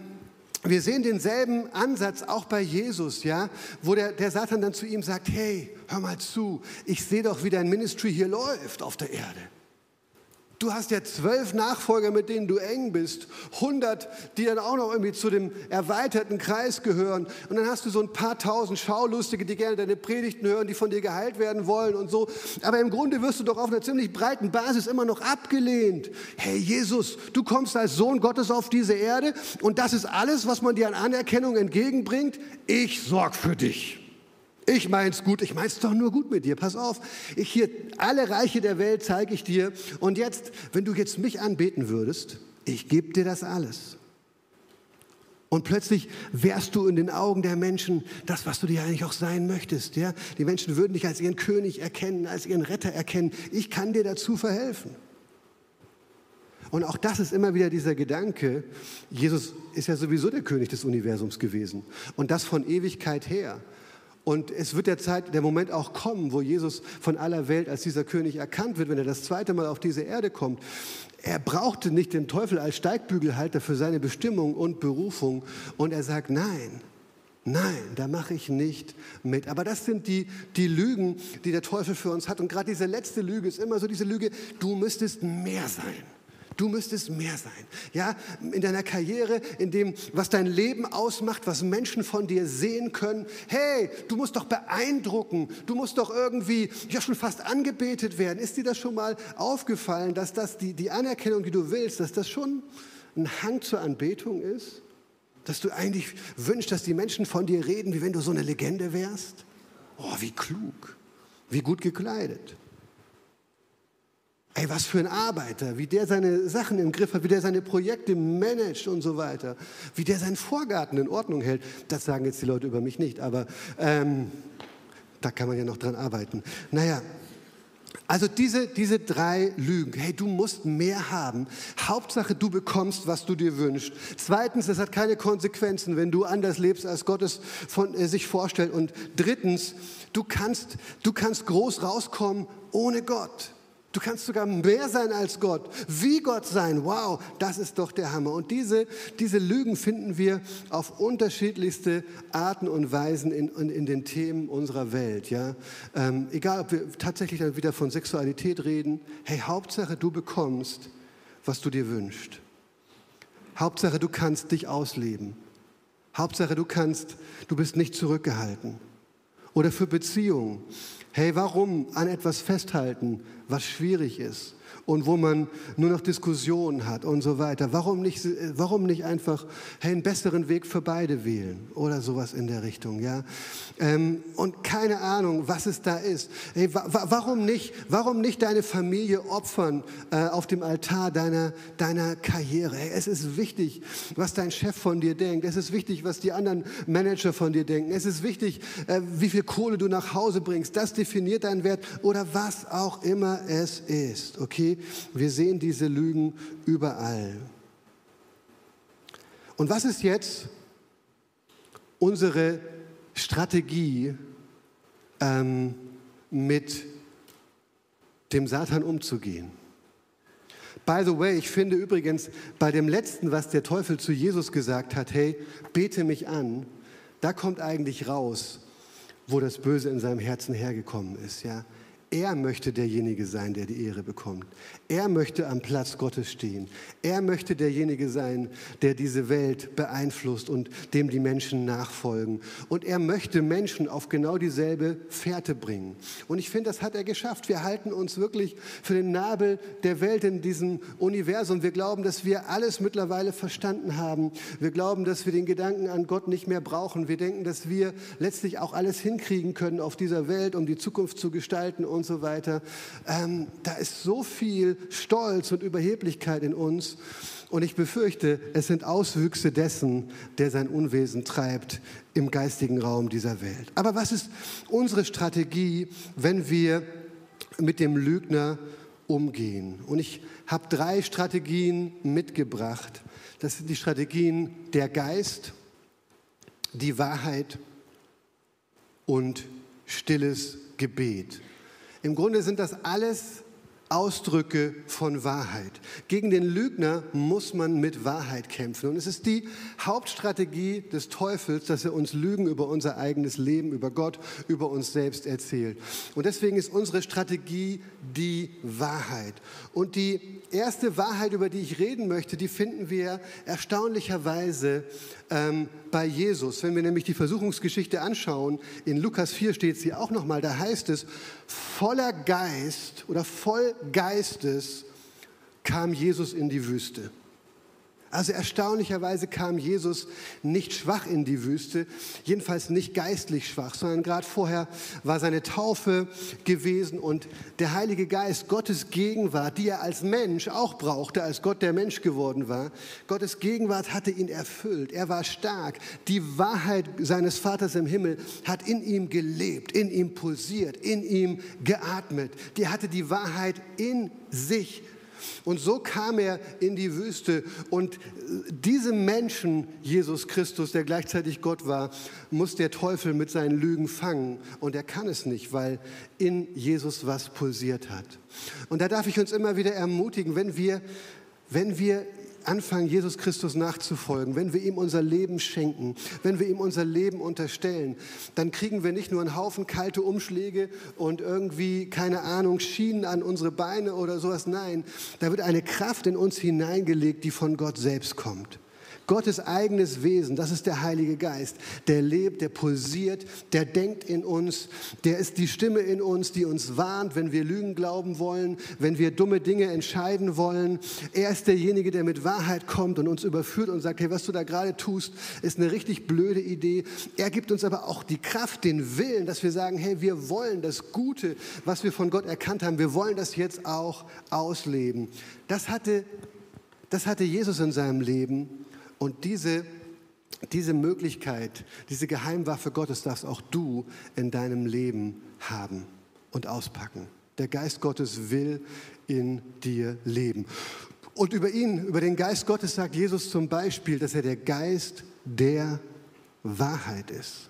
wir sehen denselben Ansatz auch bei Jesus, ja, wo der, der Satan dann zu ihm sagt, hey, hör mal zu, ich sehe doch, wie dein Ministry hier läuft auf der Erde. Du hast ja zwölf Nachfolger, mit denen du eng bist. 100, die dann auch noch irgendwie zu dem erweiterten Kreis gehören. Und dann hast du so ein paar tausend Schaulustige, die gerne deine Predigten hören, die von dir geheilt werden wollen und so. Aber im Grunde wirst du doch auf einer ziemlich breiten Basis immer noch abgelehnt. Hey Jesus, du kommst als Sohn Gottes auf diese Erde und das ist alles, was man dir an Anerkennung entgegenbringt. Ich sorg für dich. Ich mein's gut, ich mein's doch nur gut mit dir. Pass auf, ich hier alle Reiche der Welt zeige ich dir. Und jetzt, wenn du jetzt mich anbeten würdest, ich gebe dir das alles. Und plötzlich wärst du in den Augen der Menschen das, was du dir eigentlich auch sein möchtest. Ja? Die Menschen würden dich als ihren König erkennen, als ihren Retter erkennen. Ich kann dir dazu verhelfen. Und auch das ist immer wieder dieser Gedanke, Jesus ist ja sowieso der König des Universums gewesen. Und das von Ewigkeit her. Und es wird der Zeit, der Moment auch kommen, wo Jesus von aller Welt als dieser König erkannt wird, wenn er das zweite Mal auf diese Erde kommt. Er brauchte nicht den Teufel als Steigbügelhalter für seine Bestimmung und Berufung. Und er sagt, nein, Nein, da mache ich nicht mit. Aber das sind die, die Lügen, die der Teufel für uns hat. Und gerade diese letzte Lüge ist immer so diese Lüge, du müsstest mehr sein. Du müsstest mehr sein. Ja, in deiner Karriere, in dem, was dein Leben ausmacht, was Menschen von dir sehen können. Hey, du musst doch beeindrucken. Du musst doch irgendwie, ja, schon fast angebetet werden. Ist dir das schon mal aufgefallen, dass das die, die Anerkennung, die du willst, dass das schon ein Hang zur Anbetung ist? Dass du eigentlich wünschst, dass die Menschen von dir reden, wie wenn du so eine Legende wärst? Oh, wie klug. Wie gut gekleidet. Ey, was für ein Arbeiter, wie der seine Sachen im Griff hat, wie der seine Projekte managt und so weiter, wie der seinen Vorgarten in Ordnung hält. Das sagen jetzt die Leute über mich nicht, aber ähm, da kann man ja noch dran arbeiten. Naja, also diese, diese drei Lügen. Hey, du musst mehr haben. Hauptsache, du bekommst, was du dir wünschst. Zweitens, es hat keine Konsequenzen, wenn du anders lebst, als Gott es von, äh, sich vorstellt. Und drittens, du kannst, du kannst groß rauskommen ohne Gott. Du kannst sogar mehr sein als Gott, wie Gott sein. Wow, das ist doch der Hammer. Und diese, diese Lügen finden wir auf unterschiedlichste Arten und Weisen in, in, in den Themen unserer Welt. Ja? Ähm, egal, ob wir tatsächlich dann wieder von Sexualität reden. Hey, Hauptsache, du bekommst, was du dir wünschst. Hauptsache, du kannst dich ausleben. Hauptsache, du kannst, du bist nicht zurückgehalten. Oder für Beziehungen. Hey, warum an etwas festhalten, was schwierig ist? Und wo man nur noch Diskussionen hat und so weiter. Warum nicht, warum nicht einfach hey, einen besseren Weg für beide wählen oder sowas in der Richtung, ja? Ähm, und keine Ahnung, was es da ist. Hey, wa warum nicht, warum nicht deine Familie opfern äh, auf dem Altar deiner, deiner Karriere? Hey, es ist wichtig, was dein Chef von dir denkt. Es ist wichtig, was die anderen Manager von dir denken. Es ist wichtig, äh, wie viel Kohle du nach Hause bringst. Das definiert deinen Wert oder was auch immer es ist, okay? Wir sehen diese Lügen überall. Und was ist jetzt unsere Strategie, ähm, mit dem Satan umzugehen? By the way, ich finde übrigens bei dem letzten, was der Teufel zu Jesus gesagt hat, hey, bete mich an, da kommt eigentlich raus, wo das Böse in seinem Herzen hergekommen ist, ja. Er möchte derjenige sein, der die Ehre bekommt. Er möchte am Platz Gottes stehen. Er möchte derjenige sein, der diese Welt beeinflusst und dem die Menschen nachfolgen. Und er möchte Menschen auf genau dieselbe Fährte bringen. Und ich finde, das hat er geschafft. Wir halten uns wirklich für den Nabel der Welt in diesem Universum. Wir glauben, dass wir alles mittlerweile verstanden haben. Wir glauben, dass wir den Gedanken an Gott nicht mehr brauchen. Wir denken, dass wir letztlich auch alles hinkriegen können auf dieser Welt, um die Zukunft zu gestalten und und so weiter. Ähm, da ist so viel Stolz und Überheblichkeit in uns. Und ich befürchte, es sind Auswüchse dessen, der sein Unwesen treibt im geistigen Raum dieser Welt. Aber was ist unsere Strategie, wenn wir mit dem Lügner umgehen? Und ich habe drei Strategien mitgebracht. Das sind die Strategien der Geist, die Wahrheit und stilles Gebet. Im Grunde sind das alles Ausdrücke von Wahrheit. Gegen den Lügner muss man mit Wahrheit kämpfen. Und es ist die Hauptstrategie des Teufels, dass er uns Lügen über unser eigenes Leben, über Gott, über uns selbst erzählt. Und deswegen ist unsere Strategie die Wahrheit. Und die erste Wahrheit, über die ich reden möchte, die finden wir erstaunlicherweise ähm, bei Jesus. Wenn wir nämlich die Versuchungsgeschichte anschauen, in Lukas 4 steht sie auch nochmal, da heißt es, voller Geist oder voll Geistes kam Jesus in die Wüste. Also erstaunlicherweise kam Jesus nicht schwach in die Wüste, jedenfalls nicht geistlich schwach, sondern gerade vorher war seine Taufe gewesen und der Heilige Geist, Gottes Gegenwart, die er als Mensch auch brauchte, als Gott der Mensch geworden war, Gottes Gegenwart hatte ihn erfüllt. Er war stark. Die Wahrheit seines Vaters im Himmel hat in ihm gelebt, in ihm pulsiert, in ihm geatmet. Die hatte die Wahrheit in sich und so kam er in die Wüste. Und diesem Menschen, Jesus Christus, der gleichzeitig Gott war, muss der Teufel mit seinen Lügen fangen. Und er kann es nicht, weil in Jesus was pulsiert hat. Und da darf ich uns immer wieder ermutigen, wenn wir, wenn wir anfangen, Jesus Christus nachzufolgen, wenn wir ihm unser Leben schenken, wenn wir ihm unser Leben unterstellen, dann kriegen wir nicht nur einen Haufen kalte Umschläge und irgendwie, keine Ahnung, Schienen an unsere Beine oder sowas. Nein, da wird eine Kraft in uns hineingelegt, die von Gott selbst kommt. Gottes eigenes Wesen, das ist der Heilige Geist, der lebt, der pulsiert, der denkt in uns, der ist die Stimme in uns, die uns warnt, wenn wir Lügen glauben wollen, wenn wir dumme Dinge entscheiden wollen. Er ist derjenige, der mit Wahrheit kommt und uns überführt und sagt, hey, was du da gerade tust, ist eine richtig blöde Idee. Er gibt uns aber auch die Kraft, den Willen, dass wir sagen, hey, wir wollen das Gute, was wir von Gott erkannt haben, wir wollen das jetzt auch ausleben. Das hatte, das hatte Jesus in seinem Leben und diese, diese Möglichkeit, diese Geheimwaffe Gottes darfst auch du in deinem Leben haben und auspacken. Der Geist Gottes will in dir leben. Und über ihn, über den Geist Gottes sagt Jesus zum Beispiel, dass er der Geist der Wahrheit ist.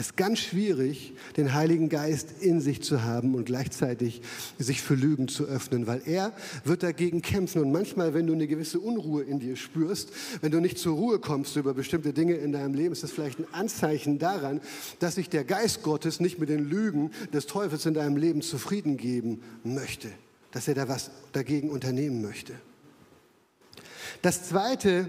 Es ist ganz schwierig, den Heiligen Geist in sich zu haben und gleichzeitig sich für Lügen zu öffnen, weil er wird dagegen kämpfen. Und manchmal, wenn du eine gewisse Unruhe in dir spürst, wenn du nicht zur Ruhe kommst über bestimmte Dinge in deinem Leben, ist das vielleicht ein Anzeichen daran, dass sich der Geist Gottes nicht mit den Lügen des Teufels in deinem Leben zufrieden geben möchte, dass er da was dagegen unternehmen möchte. Das Zweite,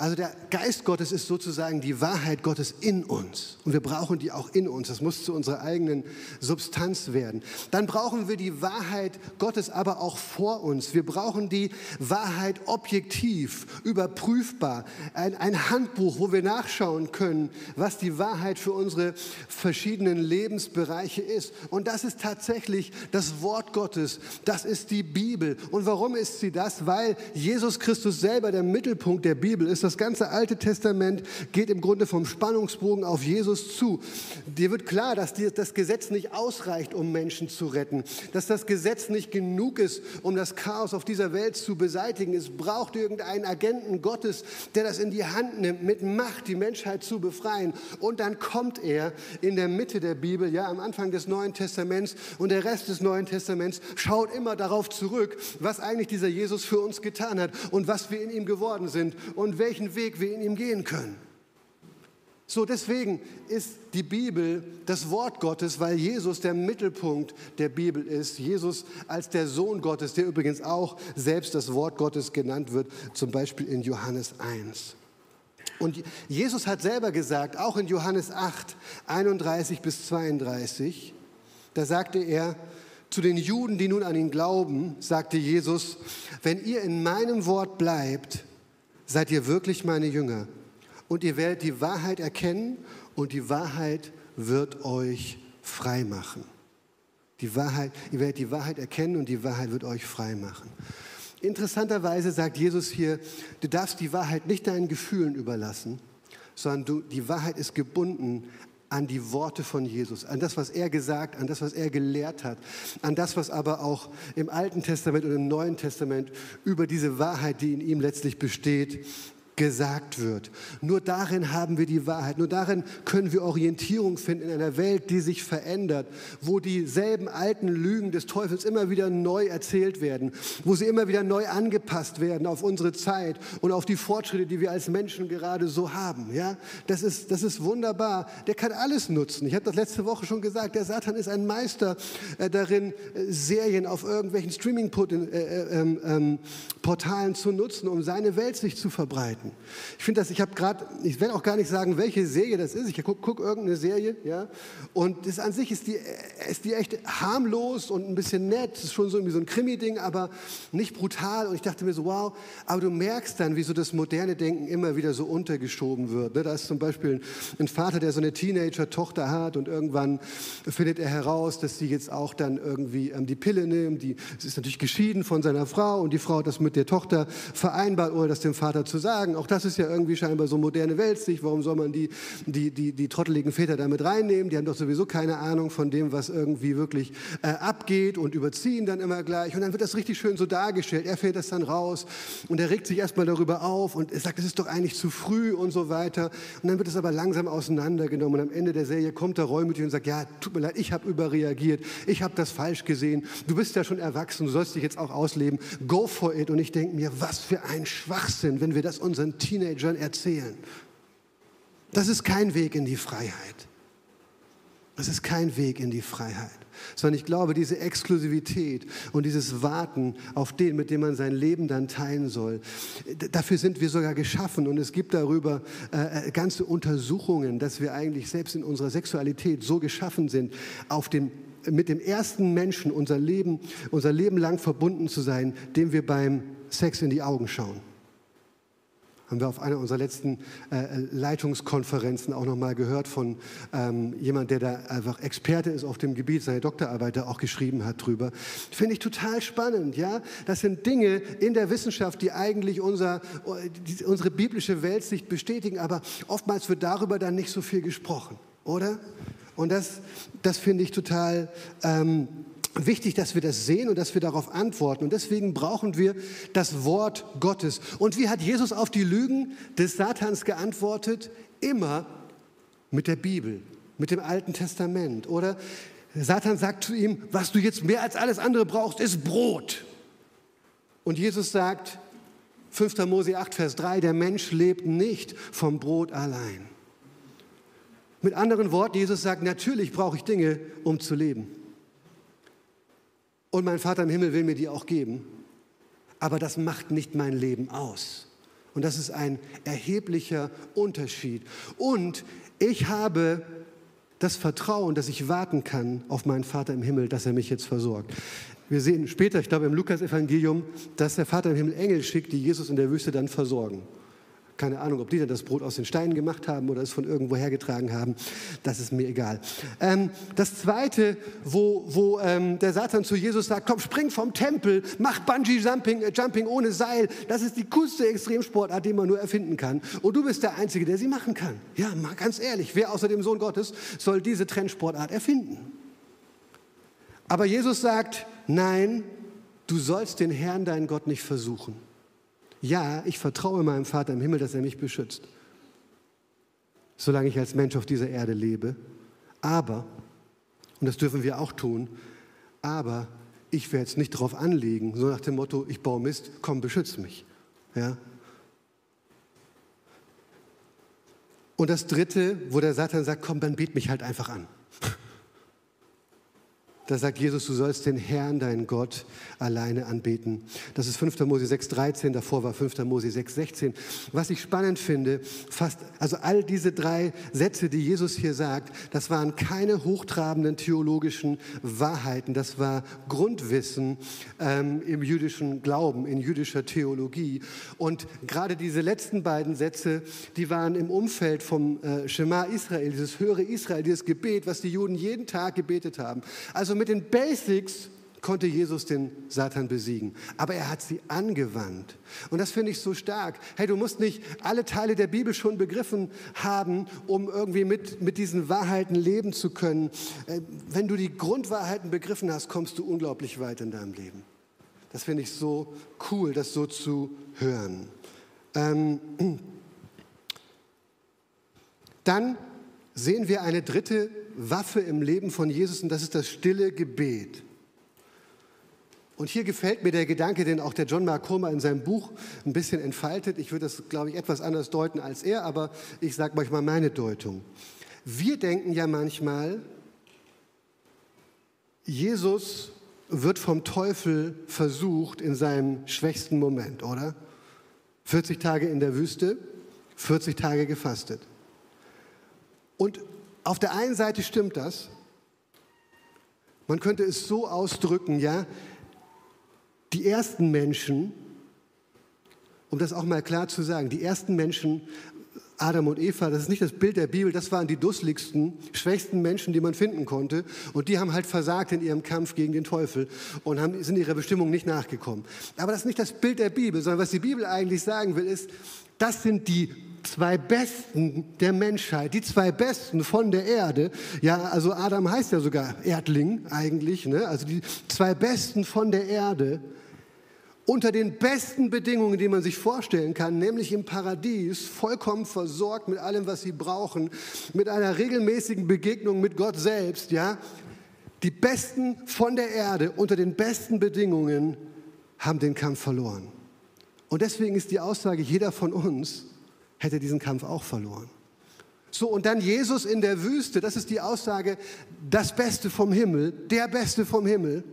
also der Geist Gottes ist sozusagen die Wahrheit Gottes in uns. Und wir brauchen die auch in uns. Das muss zu unserer eigenen Substanz werden. Dann brauchen wir die Wahrheit Gottes aber auch vor uns. Wir brauchen die Wahrheit objektiv, überprüfbar. Ein, ein Handbuch, wo wir nachschauen können, was die Wahrheit für unsere verschiedenen Lebensbereiche ist. Und das ist tatsächlich das Wort Gottes. Das ist die Bibel. Und warum ist sie das? Weil Jesus Christus selber der Mittelpunkt der Bibel ist das ganze Alte Testament geht im Grunde vom Spannungsbogen auf Jesus zu. Dir wird klar, dass dir das Gesetz nicht ausreicht, um Menschen zu retten, dass das Gesetz nicht genug ist, um das Chaos auf dieser Welt zu beseitigen. Es braucht irgendeinen Agenten Gottes, der das in die Hand nimmt, mit Macht die Menschheit zu befreien. Und dann kommt er in der Mitte der Bibel, ja, am Anfang des Neuen Testaments und der Rest des Neuen Testaments schaut immer darauf zurück, was eigentlich dieser Jesus für uns getan hat und was wir in ihm geworden sind und welche welchen Weg wir in ihm gehen können. So, deswegen ist die Bibel das Wort Gottes, weil Jesus der Mittelpunkt der Bibel ist. Jesus als der Sohn Gottes, der übrigens auch selbst das Wort Gottes genannt wird, zum Beispiel in Johannes 1. Und Jesus hat selber gesagt, auch in Johannes 8, 31 bis 32, da sagte er, zu den Juden, die nun an ihn glauben, sagte Jesus, wenn ihr in meinem Wort bleibt, seid ihr wirklich meine Jünger. Und ihr werdet die Wahrheit erkennen und die Wahrheit wird euch frei machen. Die Wahrheit, ihr werdet die Wahrheit erkennen und die Wahrheit wird euch frei machen. Interessanterweise sagt Jesus hier, du darfst die Wahrheit nicht deinen Gefühlen überlassen, sondern du, die Wahrheit ist gebunden an die Worte von Jesus, an das, was er gesagt, an das, was er gelehrt hat, an das, was aber auch im Alten Testament und im Neuen Testament über diese Wahrheit, die in ihm letztlich besteht, gesagt wird. Nur darin haben wir die Wahrheit. Nur darin können wir Orientierung finden in einer Welt, die sich verändert, wo dieselben alten Lügen des Teufels immer wieder neu erzählt werden, wo sie immer wieder neu angepasst werden auf unsere Zeit und auf die Fortschritte, die wir als Menschen gerade so haben. Ja, das ist, das ist wunderbar. Der kann alles nutzen. Ich habe das letzte Woche schon gesagt. Der Satan ist ein Meister äh, darin, äh, Serien auf irgendwelchen Streaming-Portalen äh, ähm, ähm, zu nutzen, um seine Welt sich zu verbreiten gucken. Ich finde das, ich habe gerade, ich werde auch gar nicht sagen, welche Serie das ist. Ich gucke guck irgendeine Serie, ja. Und das an sich ist die, ist die echt harmlos und ein bisschen nett. Das ist schon so irgendwie so ein Krimi-Ding, aber nicht brutal. Und ich dachte mir so, wow. Aber du merkst dann, wie so das moderne Denken immer wieder so untergeschoben wird. Ne? Da ist zum Beispiel ein Vater, der so eine Teenager-Tochter hat und irgendwann findet er heraus, dass sie jetzt auch dann irgendwie ähm, die Pille nimmt. Die, sie ist natürlich geschieden von seiner Frau und die Frau hat das mit der Tochter vereinbart, ohne das dem Vater zu sagen. Auch das ist ja irgendwie scheinbar so moderne Weltsicht. Warum soll man die, die, die, die trotteligen Väter damit reinnehmen? Die haben doch sowieso keine Ahnung von dem, was irgendwie wirklich äh, abgeht und überziehen dann immer gleich. Und dann wird das richtig schön so dargestellt. Er fällt das dann raus und er regt sich erstmal darüber auf und sagt, es ist doch eigentlich zu früh und so weiter. Und dann wird es aber langsam auseinandergenommen. Und am Ende der Serie kommt der reumütig und sagt, ja, tut mir leid, ich habe überreagiert, ich habe das falsch gesehen. Du bist ja schon erwachsen, du sollst dich jetzt auch ausleben. Go for it. Und ich denke mir, was für ein Schwachsinn, wenn wir das unseren unseren Teenagern erzählen. Das ist kein Weg in die Freiheit. Das ist kein Weg in die Freiheit. Sondern ich glaube, diese Exklusivität und dieses Warten auf den, mit dem man sein Leben dann teilen soll, dafür sind wir sogar geschaffen. Und es gibt darüber äh, äh, ganze Untersuchungen, dass wir eigentlich selbst in unserer Sexualität so geschaffen sind, auf dem mit dem ersten Menschen unser Leben, unser Leben lang verbunden zu sein, dem wir beim Sex in die Augen schauen haben wir auf einer unserer letzten äh, Leitungskonferenzen auch nochmal gehört von ähm, jemand, der da einfach Experte ist auf dem Gebiet, seine Doktorarbeit da auch geschrieben hat drüber. Finde ich total spannend, ja. Das sind Dinge in der Wissenschaft, die eigentlich unser, die, unsere biblische Weltsicht bestätigen, aber oftmals wird darüber dann nicht so viel gesprochen, oder? Und das, das finde ich total ähm, wichtig, dass wir das sehen und dass wir darauf antworten. Und deswegen brauchen wir das Wort Gottes. Und wie hat Jesus auf die Lügen des Satans geantwortet? Immer mit der Bibel, mit dem Alten Testament. Oder Satan sagt zu ihm, was du jetzt mehr als alles andere brauchst, ist Brot. Und Jesus sagt, 5. Mose 8, Vers 3, der Mensch lebt nicht vom Brot allein. Mit anderen Worten, Jesus sagt, natürlich brauche ich Dinge, um zu leben. Und mein Vater im Himmel will mir die auch geben. Aber das macht nicht mein Leben aus. Und das ist ein erheblicher Unterschied. Und ich habe das Vertrauen, dass ich warten kann auf meinen Vater im Himmel, dass er mich jetzt versorgt. Wir sehen später, ich glaube im Lukas-Evangelium, dass der Vater im Himmel Engel schickt, die Jesus in der Wüste dann versorgen. Keine Ahnung, ob die dann das Brot aus den Steinen gemacht haben oder es von irgendwo hergetragen haben. Das ist mir egal. Ähm, das Zweite, wo, wo ähm, der Satan zu Jesus sagt, komm, spring vom Tempel, mach Bungee-Jumping äh, Jumping ohne Seil. Das ist die coolste Extremsportart, die man nur erfinden kann. Und du bist der Einzige, der sie machen kann. Ja, mal ganz ehrlich, wer außer dem Sohn Gottes soll diese Trendsportart erfinden? Aber Jesus sagt, nein, du sollst den Herrn, deinen Gott, nicht versuchen. Ja, ich vertraue meinem Vater im Himmel, dass er mich beschützt, solange ich als Mensch auf dieser Erde lebe. Aber, und das dürfen wir auch tun, aber ich werde es nicht darauf anlegen, so nach dem Motto, ich baue Mist, komm, beschütze mich. Ja? Und das Dritte, wo der Satan sagt, komm, dann bet mich halt einfach an. Da sagt Jesus, du sollst den Herrn, deinen Gott, alleine anbeten. Das ist 5. Mose 6, 13, davor war 5. Mose 6, 16. Was ich spannend finde, fast, also all diese drei Sätze, die Jesus hier sagt, das waren keine hochtrabenden theologischen Wahrheiten, das war Grundwissen ähm, im jüdischen Glauben, in jüdischer Theologie. Und gerade diese letzten beiden Sätze, die waren im Umfeld vom äh, Shema Israel, dieses höhere Israel, dieses Gebet, was die Juden jeden Tag gebetet haben. Also mit den Basics konnte Jesus den Satan besiegen. Aber er hat sie angewandt. Und das finde ich so stark. Hey, du musst nicht alle Teile der Bibel schon begriffen haben, um irgendwie mit, mit diesen Wahrheiten leben zu können. Äh, wenn du die Grundwahrheiten begriffen hast, kommst du unglaublich weit in deinem Leben. Das finde ich so cool, das so zu hören. Ähm, <clears throat> dann sehen wir eine dritte Waffe im Leben von Jesus und das ist das stille Gebet. Und hier gefällt mir der Gedanke, den auch der John Mark Comer in seinem Buch ein bisschen entfaltet. Ich würde das, glaube ich, etwas anders deuten als er, aber ich sage manchmal meine Deutung. Wir denken ja manchmal, Jesus wird vom Teufel versucht in seinem schwächsten Moment, oder? 40 Tage in der Wüste, 40 Tage gefastet. Und auf der einen Seite stimmt das. Man könnte es so ausdrücken, ja, die ersten Menschen, um das auch mal klar zu sagen, die ersten Menschen, Adam und Eva, das ist nicht das Bild der Bibel, das waren die dusseligsten, schwächsten Menschen, die man finden konnte. Und die haben halt versagt in ihrem Kampf gegen den Teufel und haben, sind ihrer Bestimmung nicht nachgekommen. Aber das ist nicht das Bild der Bibel, sondern was die Bibel eigentlich sagen will, ist, das sind die zwei Besten der Menschheit, die zwei Besten von der Erde. Ja, also Adam heißt ja sogar Erdling eigentlich, ne? also die zwei Besten von der Erde unter den besten Bedingungen, die man sich vorstellen kann, nämlich im Paradies, vollkommen versorgt mit allem, was sie brauchen, mit einer regelmäßigen Begegnung mit Gott selbst, ja. Die Besten von der Erde unter den besten Bedingungen haben den Kampf verloren. Und deswegen ist die Aussage, jeder von uns hätte diesen Kampf auch verloren. So, und dann Jesus in der Wüste, das ist die Aussage, das Beste vom Himmel, der Beste vom Himmel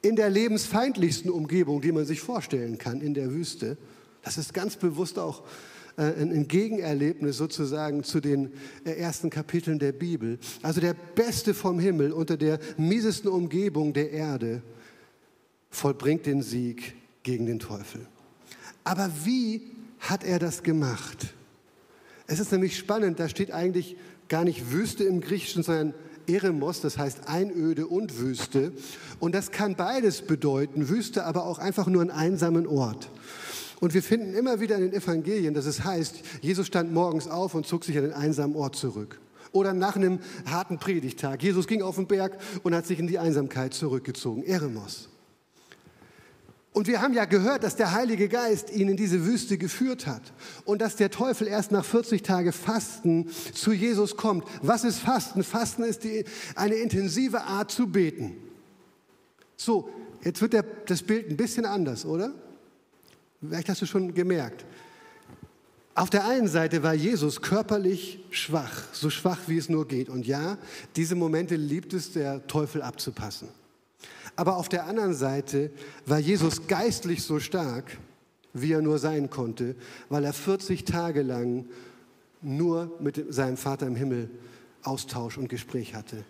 in der lebensfeindlichsten Umgebung, die man sich vorstellen kann, in der Wüste. Das ist ganz bewusst auch äh, ein Gegenerlebnis sozusagen zu den äh, ersten Kapiteln der Bibel. Also der Beste vom Himmel unter der miesesten Umgebung der Erde vollbringt den Sieg gegen den Teufel. Aber wie hat er das gemacht? Es ist nämlich spannend, da steht eigentlich gar nicht Wüste im Griechischen, sondern Eremos, das heißt Einöde und Wüste. Und das kann beides bedeuten, Wüste, aber auch einfach nur einen einsamen Ort. Und wir finden immer wieder in den Evangelien, dass es heißt, Jesus stand morgens auf und zog sich an den einsamen Ort zurück. Oder nach einem harten Predigtag. Jesus ging auf den Berg und hat sich in die Einsamkeit zurückgezogen. Eremos. Und wir haben ja gehört, dass der Heilige Geist ihn in diese Wüste geführt hat und dass der Teufel erst nach 40 Tagen Fasten zu Jesus kommt. Was ist Fasten? Fasten ist die, eine intensive Art zu beten. So, jetzt wird der, das Bild ein bisschen anders, oder? Vielleicht hast du schon gemerkt. Auf der einen Seite war Jesus körperlich schwach, so schwach wie es nur geht. Und ja, diese Momente liebt es der Teufel abzupassen. Aber auf der anderen Seite war Jesus geistlich so stark, wie er nur sein konnte, weil er 40 Tage lang nur mit seinem Vater im Himmel Austausch und Gespräch hatte.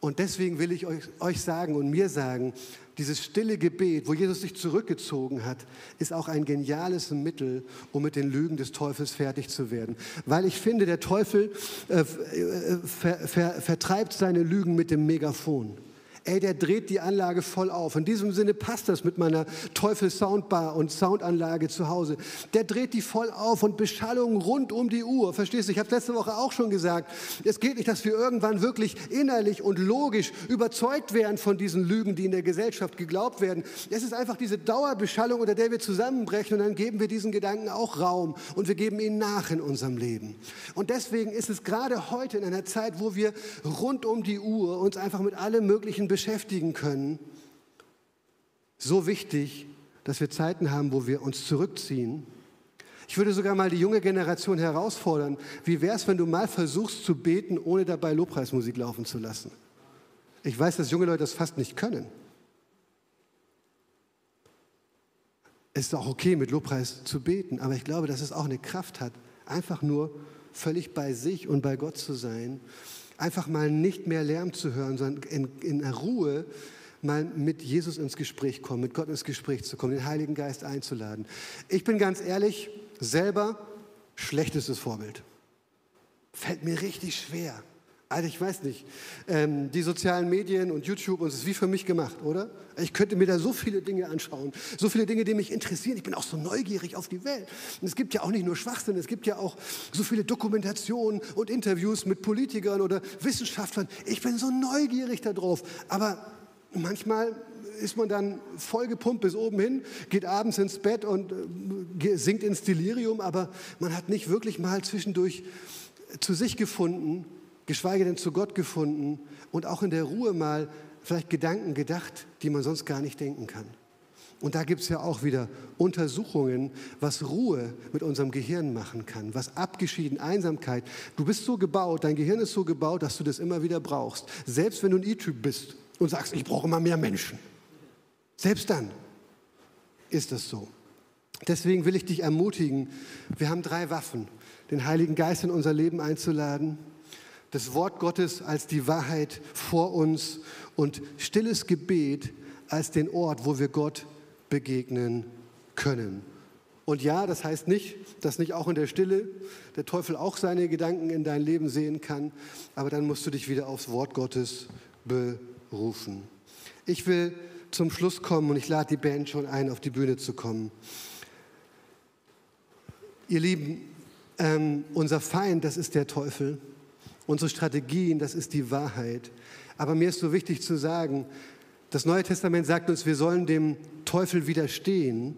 Und deswegen will ich euch, euch, sagen und mir sagen, dieses stille Gebet, wo Jesus sich zurückgezogen hat, ist auch ein geniales Mittel, um mit den Lügen des Teufels fertig zu werden. Weil ich finde, der Teufel äh, äh ver, ver, vertreibt seine Lügen mit dem Megafon ey, der dreht die Anlage voll auf. In diesem Sinne passt das mit meiner Teufel Soundbar und Soundanlage zu Hause. Der dreht die voll auf und Beschallung rund um die Uhr. Verstehst du? Ich habe letzte Woche auch schon gesagt, es geht nicht, dass wir irgendwann wirklich innerlich und logisch überzeugt werden von diesen Lügen, die in der Gesellschaft geglaubt werden. Es ist einfach diese Dauerbeschallung, unter der wir zusammenbrechen und dann geben wir diesen Gedanken auch Raum und wir geben ihnen nach in unserem Leben. Und deswegen ist es gerade heute in einer Zeit, wo wir rund um die Uhr uns einfach mit allem möglichen beschäftigen können, so wichtig, dass wir Zeiten haben, wo wir uns zurückziehen. Ich würde sogar mal die junge Generation herausfordern, wie wäre es, wenn du mal versuchst zu beten, ohne dabei Lobpreismusik laufen zu lassen? Ich weiß, dass junge Leute das fast nicht können. Es ist auch okay, mit Lobpreis zu beten, aber ich glaube, dass es auch eine Kraft hat, einfach nur völlig bei sich und bei Gott zu sein einfach mal nicht mehr Lärm zu hören, sondern in, in Ruhe mal mit Jesus ins Gespräch kommen, mit Gott ins Gespräch zu kommen, den Heiligen Geist einzuladen. Ich bin ganz ehrlich, selber schlechtestes Vorbild. Fällt mir richtig schwer. Also ich weiß nicht, ähm, die sozialen Medien und YouTube, und es ist wie für mich gemacht, oder? Ich könnte mir da so viele Dinge anschauen, so viele Dinge, die mich interessieren. Ich bin auch so neugierig auf die Welt. Und es gibt ja auch nicht nur Schwachsinn, es gibt ja auch so viele Dokumentationen und Interviews mit Politikern oder Wissenschaftlern. Ich bin so neugierig darauf. Aber manchmal ist man dann vollgepumpt bis oben hin, geht abends ins Bett und äh, sinkt ins Delirium, aber man hat nicht wirklich mal zwischendurch zu sich gefunden, geschweige denn zu Gott gefunden und auch in der Ruhe mal vielleicht Gedanken gedacht, die man sonst gar nicht denken kann. Und da gibt es ja auch wieder Untersuchungen, was Ruhe mit unserem Gehirn machen kann, was abgeschieden, Einsamkeit. Du bist so gebaut, dein Gehirn ist so gebaut, dass du das immer wieder brauchst. Selbst wenn du ein E-Typ bist und sagst, ich brauche immer mehr Menschen. Selbst dann ist das so. Deswegen will ich dich ermutigen, wir haben drei Waffen. Den Heiligen Geist in unser Leben einzuladen, das Wort Gottes als die Wahrheit vor uns und stilles Gebet als den Ort, wo wir Gott begegnen können. Und ja, das heißt nicht, dass nicht auch in der Stille der Teufel auch seine Gedanken in dein Leben sehen kann, aber dann musst du dich wieder aufs Wort Gottes berufen. Ich will zum Schluss kommen und ich lade die Band schon ein, auf die Bühne zu kommen. Ihr Lieben, ähm, unser Feind, das ist der Teufel. Unsere Strategien, das ist die Wahrheit. Aber mir ist so wichtig zu sagen, das Neue Testament sagt uns, wir sollen dem Teufel widerstehen.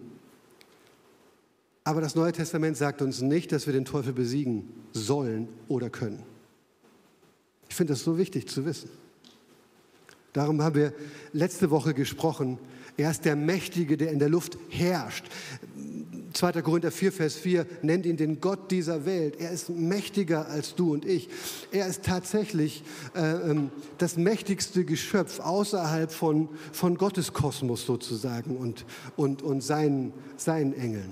Aber das Neue Testament sagt uns nicht, dass wir den Teufel besiegen sollen oder können. Ich finde das so wichtig zu wissen. Darum haben wir letzte Woche gesprochen. Er ist der Mächtige, der in der Luft herrscht. 2. Korinther 4, Vers 4 nennt ihn den Gott dieser Welt. Er ist mächtiger als du und ich. Er ist tatsächlich äh, ähm, das mächtigste Geschöpf außerhalb von, von Gottes Kosmos sozusagen und, und, und seinen, seinen Engeln.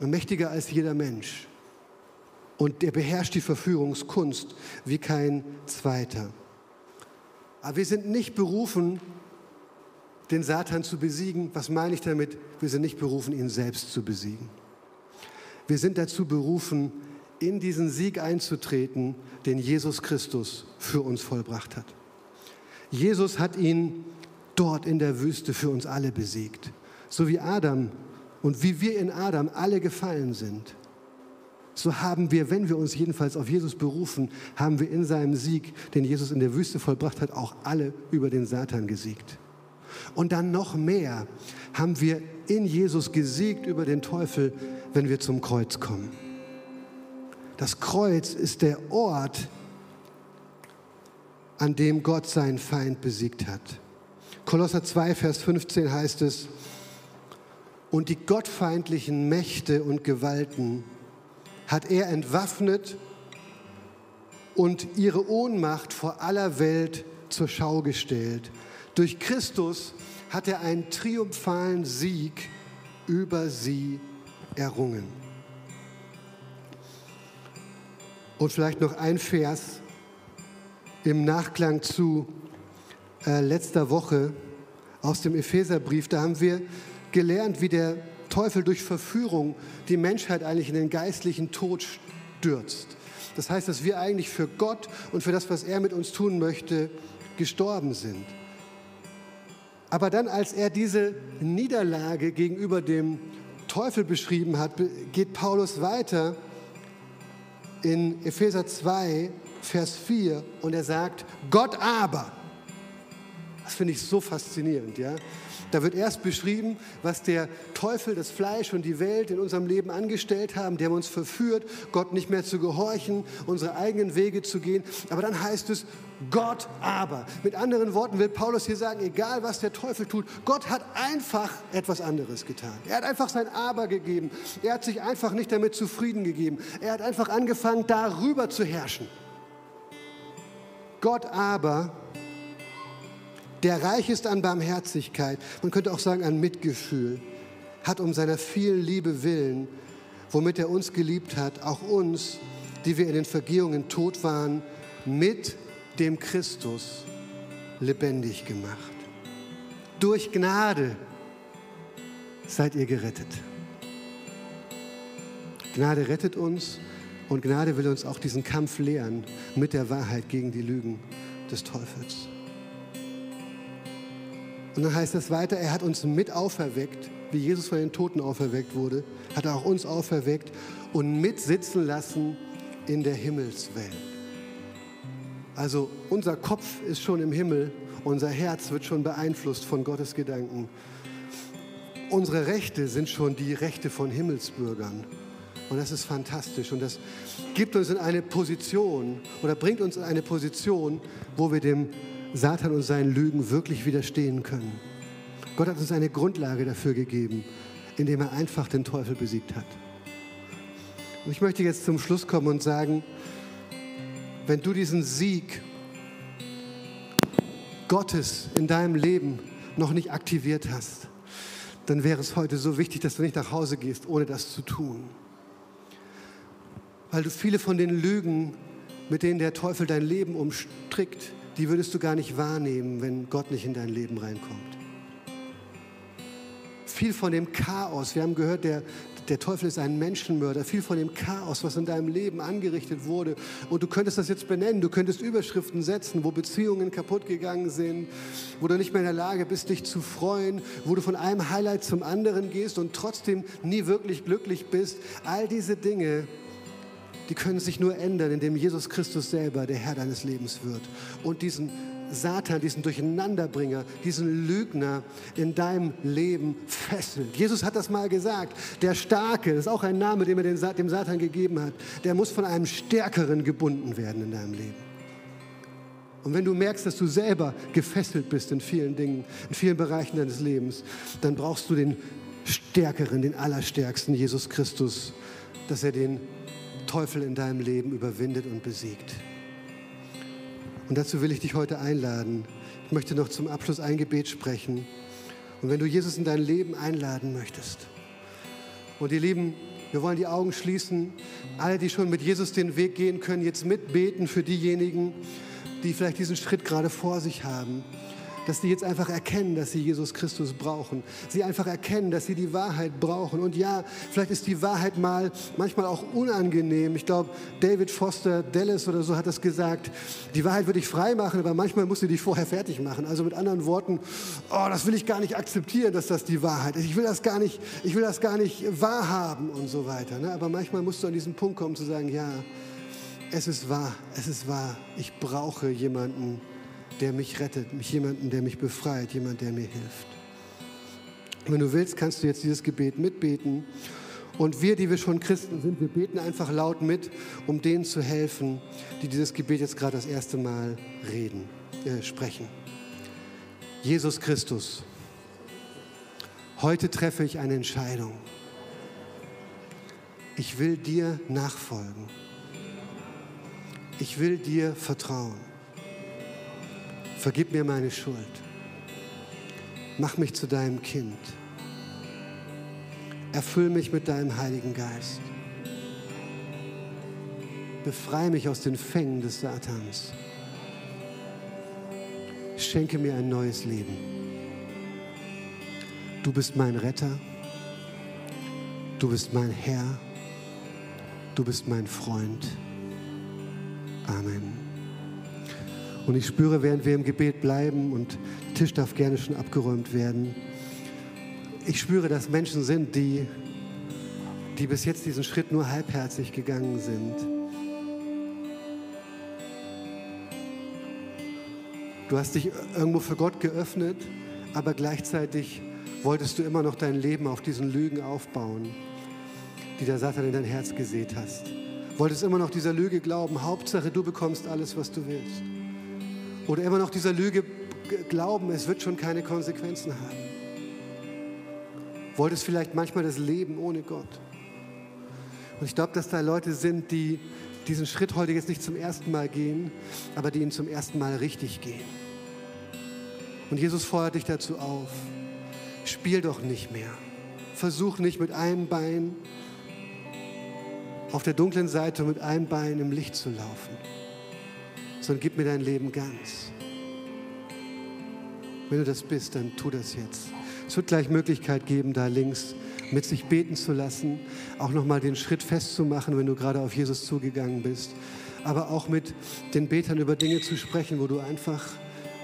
Mächtiger als jeder Mensch. Und er beherrscht die Verführungskunst wie kein zweiter. Aber wir sind nicht berufen, den Satan zu besiegen. Was meine ich damit? Wir sind nicht berufen, ihn selbst zu besiegen. Wir sind dazu berufen, in diesen Sieg einzutreten, den Jesus Christus für uns vollbracht hat. Jesus hat ihn dort in der Wüste für uns alle besiegt. So wie Adam und wie wir in Adam alle gefallen sind, so haben wir, wenn wir uns jedenfalls auf Jesus berufen, haben wir in seinem Sieg, den Jesus in der Wüste vollbracht hat, auch alle über den Satan gesiegt. Und dann noch mehr haben wir in Jesus gesiegt über den Teufel, wenn wir zum Kreuz kommen. Das Kreuz ist der Ort, an dem Gott seinen Feind besiegt hat. Kolosser 2, Vers 15 heißt es, und die gottfeindlichen Mächte und Gewalten hat er entwaffnet und ihre Ohnmacht vor aller Welt zur Schau gestellt. Durch Christus hat er einen triumphalen Sieg über sie errungen. Und vielleicht noch ein Vers im Nachklang zu äh, letzter Woche aus dem Epheserbrief. Da haben wir gelernt, wie der Teufel durch Verführung die Menschheit eigentlich in den geistlichen Tod stürzt. Das heißt, dass wir eigentlich für Gott und für das, was er mit uns tun möchte, gestorben sind. Aber dann, als er diese Niederlage gegenüber dem Teufel beschrieben hat, geht Paulus weiter in Epheser 2, Vers 4 und er sagt, Gott aber, das finde ich so faszinierend, ja. Da wird erst beschrieben, was der Teufel, das Fleisch und die Welt in unserem Leben angestellt haben. Die haben uns verführt, Gott nicht mehr zu gehorchen, unsere eigenen Wege zu gehen. Aber dann heißt es, Gott aber. Mit anderen Worten will Paulus hier sagen, egal was der Teufel tut, Gott hat einfach etwas anderes getan. Er hat einfach sein Aber gegeben. Er hat sich einfach nicht damit zufrieden gegeben. Er hat einfach angefangen, darüber zu herrschen. Gott aber der reich ist an Barmherzigkeit, man könnte auch sagen an Mitgefühl, hat um seiner vielen Liebe willen, womit er uns geliebt hat, auch uns, die wir in den Vergehungen tot waren, mit dem Christus lebendig gemacht. Durch Gnade seid ihr gerettet. Gnade rettet uns und Gnade will uns auch diesen Kampf lehren mit der Wahrheit gegen die Lügen des Teufels. Und dann heißt es weiter, er hat uns mit auferweckt, wie Jesus von den Toten auferweckt wurde, hat er auch uns auferweckt und mitsitzen lassen in der Himmelswelt. Also unser Kopf ist schon im Himmel Unser Herz wird schon beeinflusst von Gottes Gedanken. Unsere Rechte sind schon die Rechte von Himmelsbürgern. Und das ist fantastisch. Und das gibt uns in eine Position oder bringt uns in eine Position, wo wir dem Satan und seinen Lügen wirklich widerstehen können. Gott hat uns eine Grundlage dafür gegeben, indem er einfach den Teufel besiegt hat. Und ich möchte jetzt zum Schluss kommen und sagen, wenn du diesen Sieg Gottes in deinem Leben noch nicht aktiviert hast, dann wäre es heute so wichtig, dass du nicht nach Hause gehst, ohne das zu tun. Weil du viele von den Lügen, mit denen der Teufel dein Leben umstrickt, die würdest du gar nicht wahrnehmen, wenn Gott nicht in dein Leben reinkommt. Viel von dem Chaos, wir haben gehört, der, der Teufel ist ein Menschenmörder, viel von dem Chaos, was in deinem Leben angerichtet wurde. Und du könntest das jetzt benennen, du könntest Überschriften setzen, wo Beziehungen kaputt gegangen sind, wo du nicht mehr in der Lage bist, dich zu freuen, wo du von einem Highlight zum anderen gehst und trotzdem nie wirklich glücklich bist. All diese Dinge, die können sich nur ändern, indem Jesus Christus selber der Herr deines Lebens wird und diesen Satan, diesen Durcheinanderbringer, diesen Lügner in deinem Leben fesselt. Jesus hat das mal gesagt. Der Starke, das ist auch ein Name, den er dem Satan gegeben hat, der muss von einem Stärkeren gebunden werden in deinem Leben. Und wenn du merkst, dass du selber gefesselt bist in vielen Dingen, in vielen Bereichen deines Lebens, dann brauchst du den Stärkeren, den Allerstärksten, Jesus Christus, dass er den Teufel in deinem Leben überwindet und besiegt. Und dazu will ich dich heute einladen. Ich möchte noch zum Abschluss ein Gebet sprechen. Und wenn du Jesus in dein Leben einladen möchtest, und ihr Lieben, wir wollen die Augen schließen. Alle, die schon mit Jesus den Weg gehen, können jetzt mitbeten für diejenigen, die vielleicht diesen Schritt gerade vor sich haben dass sie jetzt einfach erkennen, dass sie Jesus Christus brauchen. Sie einfach erkennen, dass sie die Wahrheit brauchen. Und ja, vielleicht ist die Wahrheit mal manchmal auch unangenehm. Ich glaube, David Foster Dallas oder so hat das gesagt. Die Wahrheit würde ich frei machen, aber manchmal muss sie dich vorher fertig machen. Also mit anderen Worten, oh, das will ich gar nicht akzeptieren, dass das die Wahrheit ist. Ich will das gar nicht, ich will das gar nicht wahrhaben und so weiter. Ne? Aber manchmal musst du an diesen Punkt kommen zu sagen, ja, es ist wahr, es ist wahr. Ich brauche jemanden, der mich rettet, mich jemanden, der mich befreit, jemand, der mir hilft. Wenn du willst, kannst du jetzt dieses Gebet mitbeten. Und wir, die wir schon Christen sind, wir beten einfach laut mit, um denen zu helfen, die dieses Gebet jetzt gerade das erste Mal reden, äh, sprechen. Jesus Christus, heute treffe ich eine Entscheidung. Ich will dir nachfolgen. Ich will dir vertrauen. Vergib mir meine Schuld. Mach mich zu deinem Kind. Erfüll mich mit deinem Heiligen Geist. Befreie mich aus den Fängen des Satans. Schenke mir ein neues Leben. Du bist mein Retter. Du bist mein Herr. Du bist mein Freund. Amen. Und ich spüre, während wir im Gebet bleiben und der Tisch darf gerne schon abgeräumt werden, ich spüre, dass Menschen sind, die, die bis jetzt diesen Schritt nur halbherzig gegangen sind. Du hast dich irgendwo für Gott geöffnet, aber gleichzeitig wolltest du immer noch dein Leben auf diesen Lügen aufbauen, die der Satan in dein Herz gesät hast. Wolltest immer noch dieser Lüge glauben, Hauptsache du bekommst alles, was du willst. Oder immer noch dieser Lüge glauben, es wird schon keine Konsequenzen haben. Wolltest vielleicht manchmal das Leben ohne Gott. Und ich glaube, dass da Leute sind, die diesen Schritt heute jetzt nicht zum ersten Mal gehen, aber die ihn zum ersten Mal richtig gehen. Und Jesus fordert dich dazu auf. Spiel doch nicht mehr. Versuch nicht mit einem Bein auf der dunklen Seite mit einem Bein im Licht zu laufen sondern gib mir dein Leben ganz. Wenn du das bist, dann tu das jetzt. Es wird gleich Möglichkeit geben, da links mit sich beten zu lassen, auch nochmal den Schritt festzumachen, wenn du gerade auf Jesus zugegangen bist, aber auch mit den Betern über Dinge zu sprechen, wo du einfach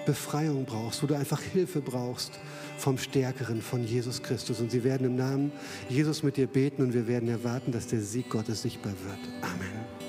Befreiung brauchst, wo du einfach Hilfe brauchst vom Stärkeren, von Jesus Christus. Und sie werden im Namen Jesus mit dir beten und wir werden erwarten, dass der Sieg Gottes sichtbar wird. Amen.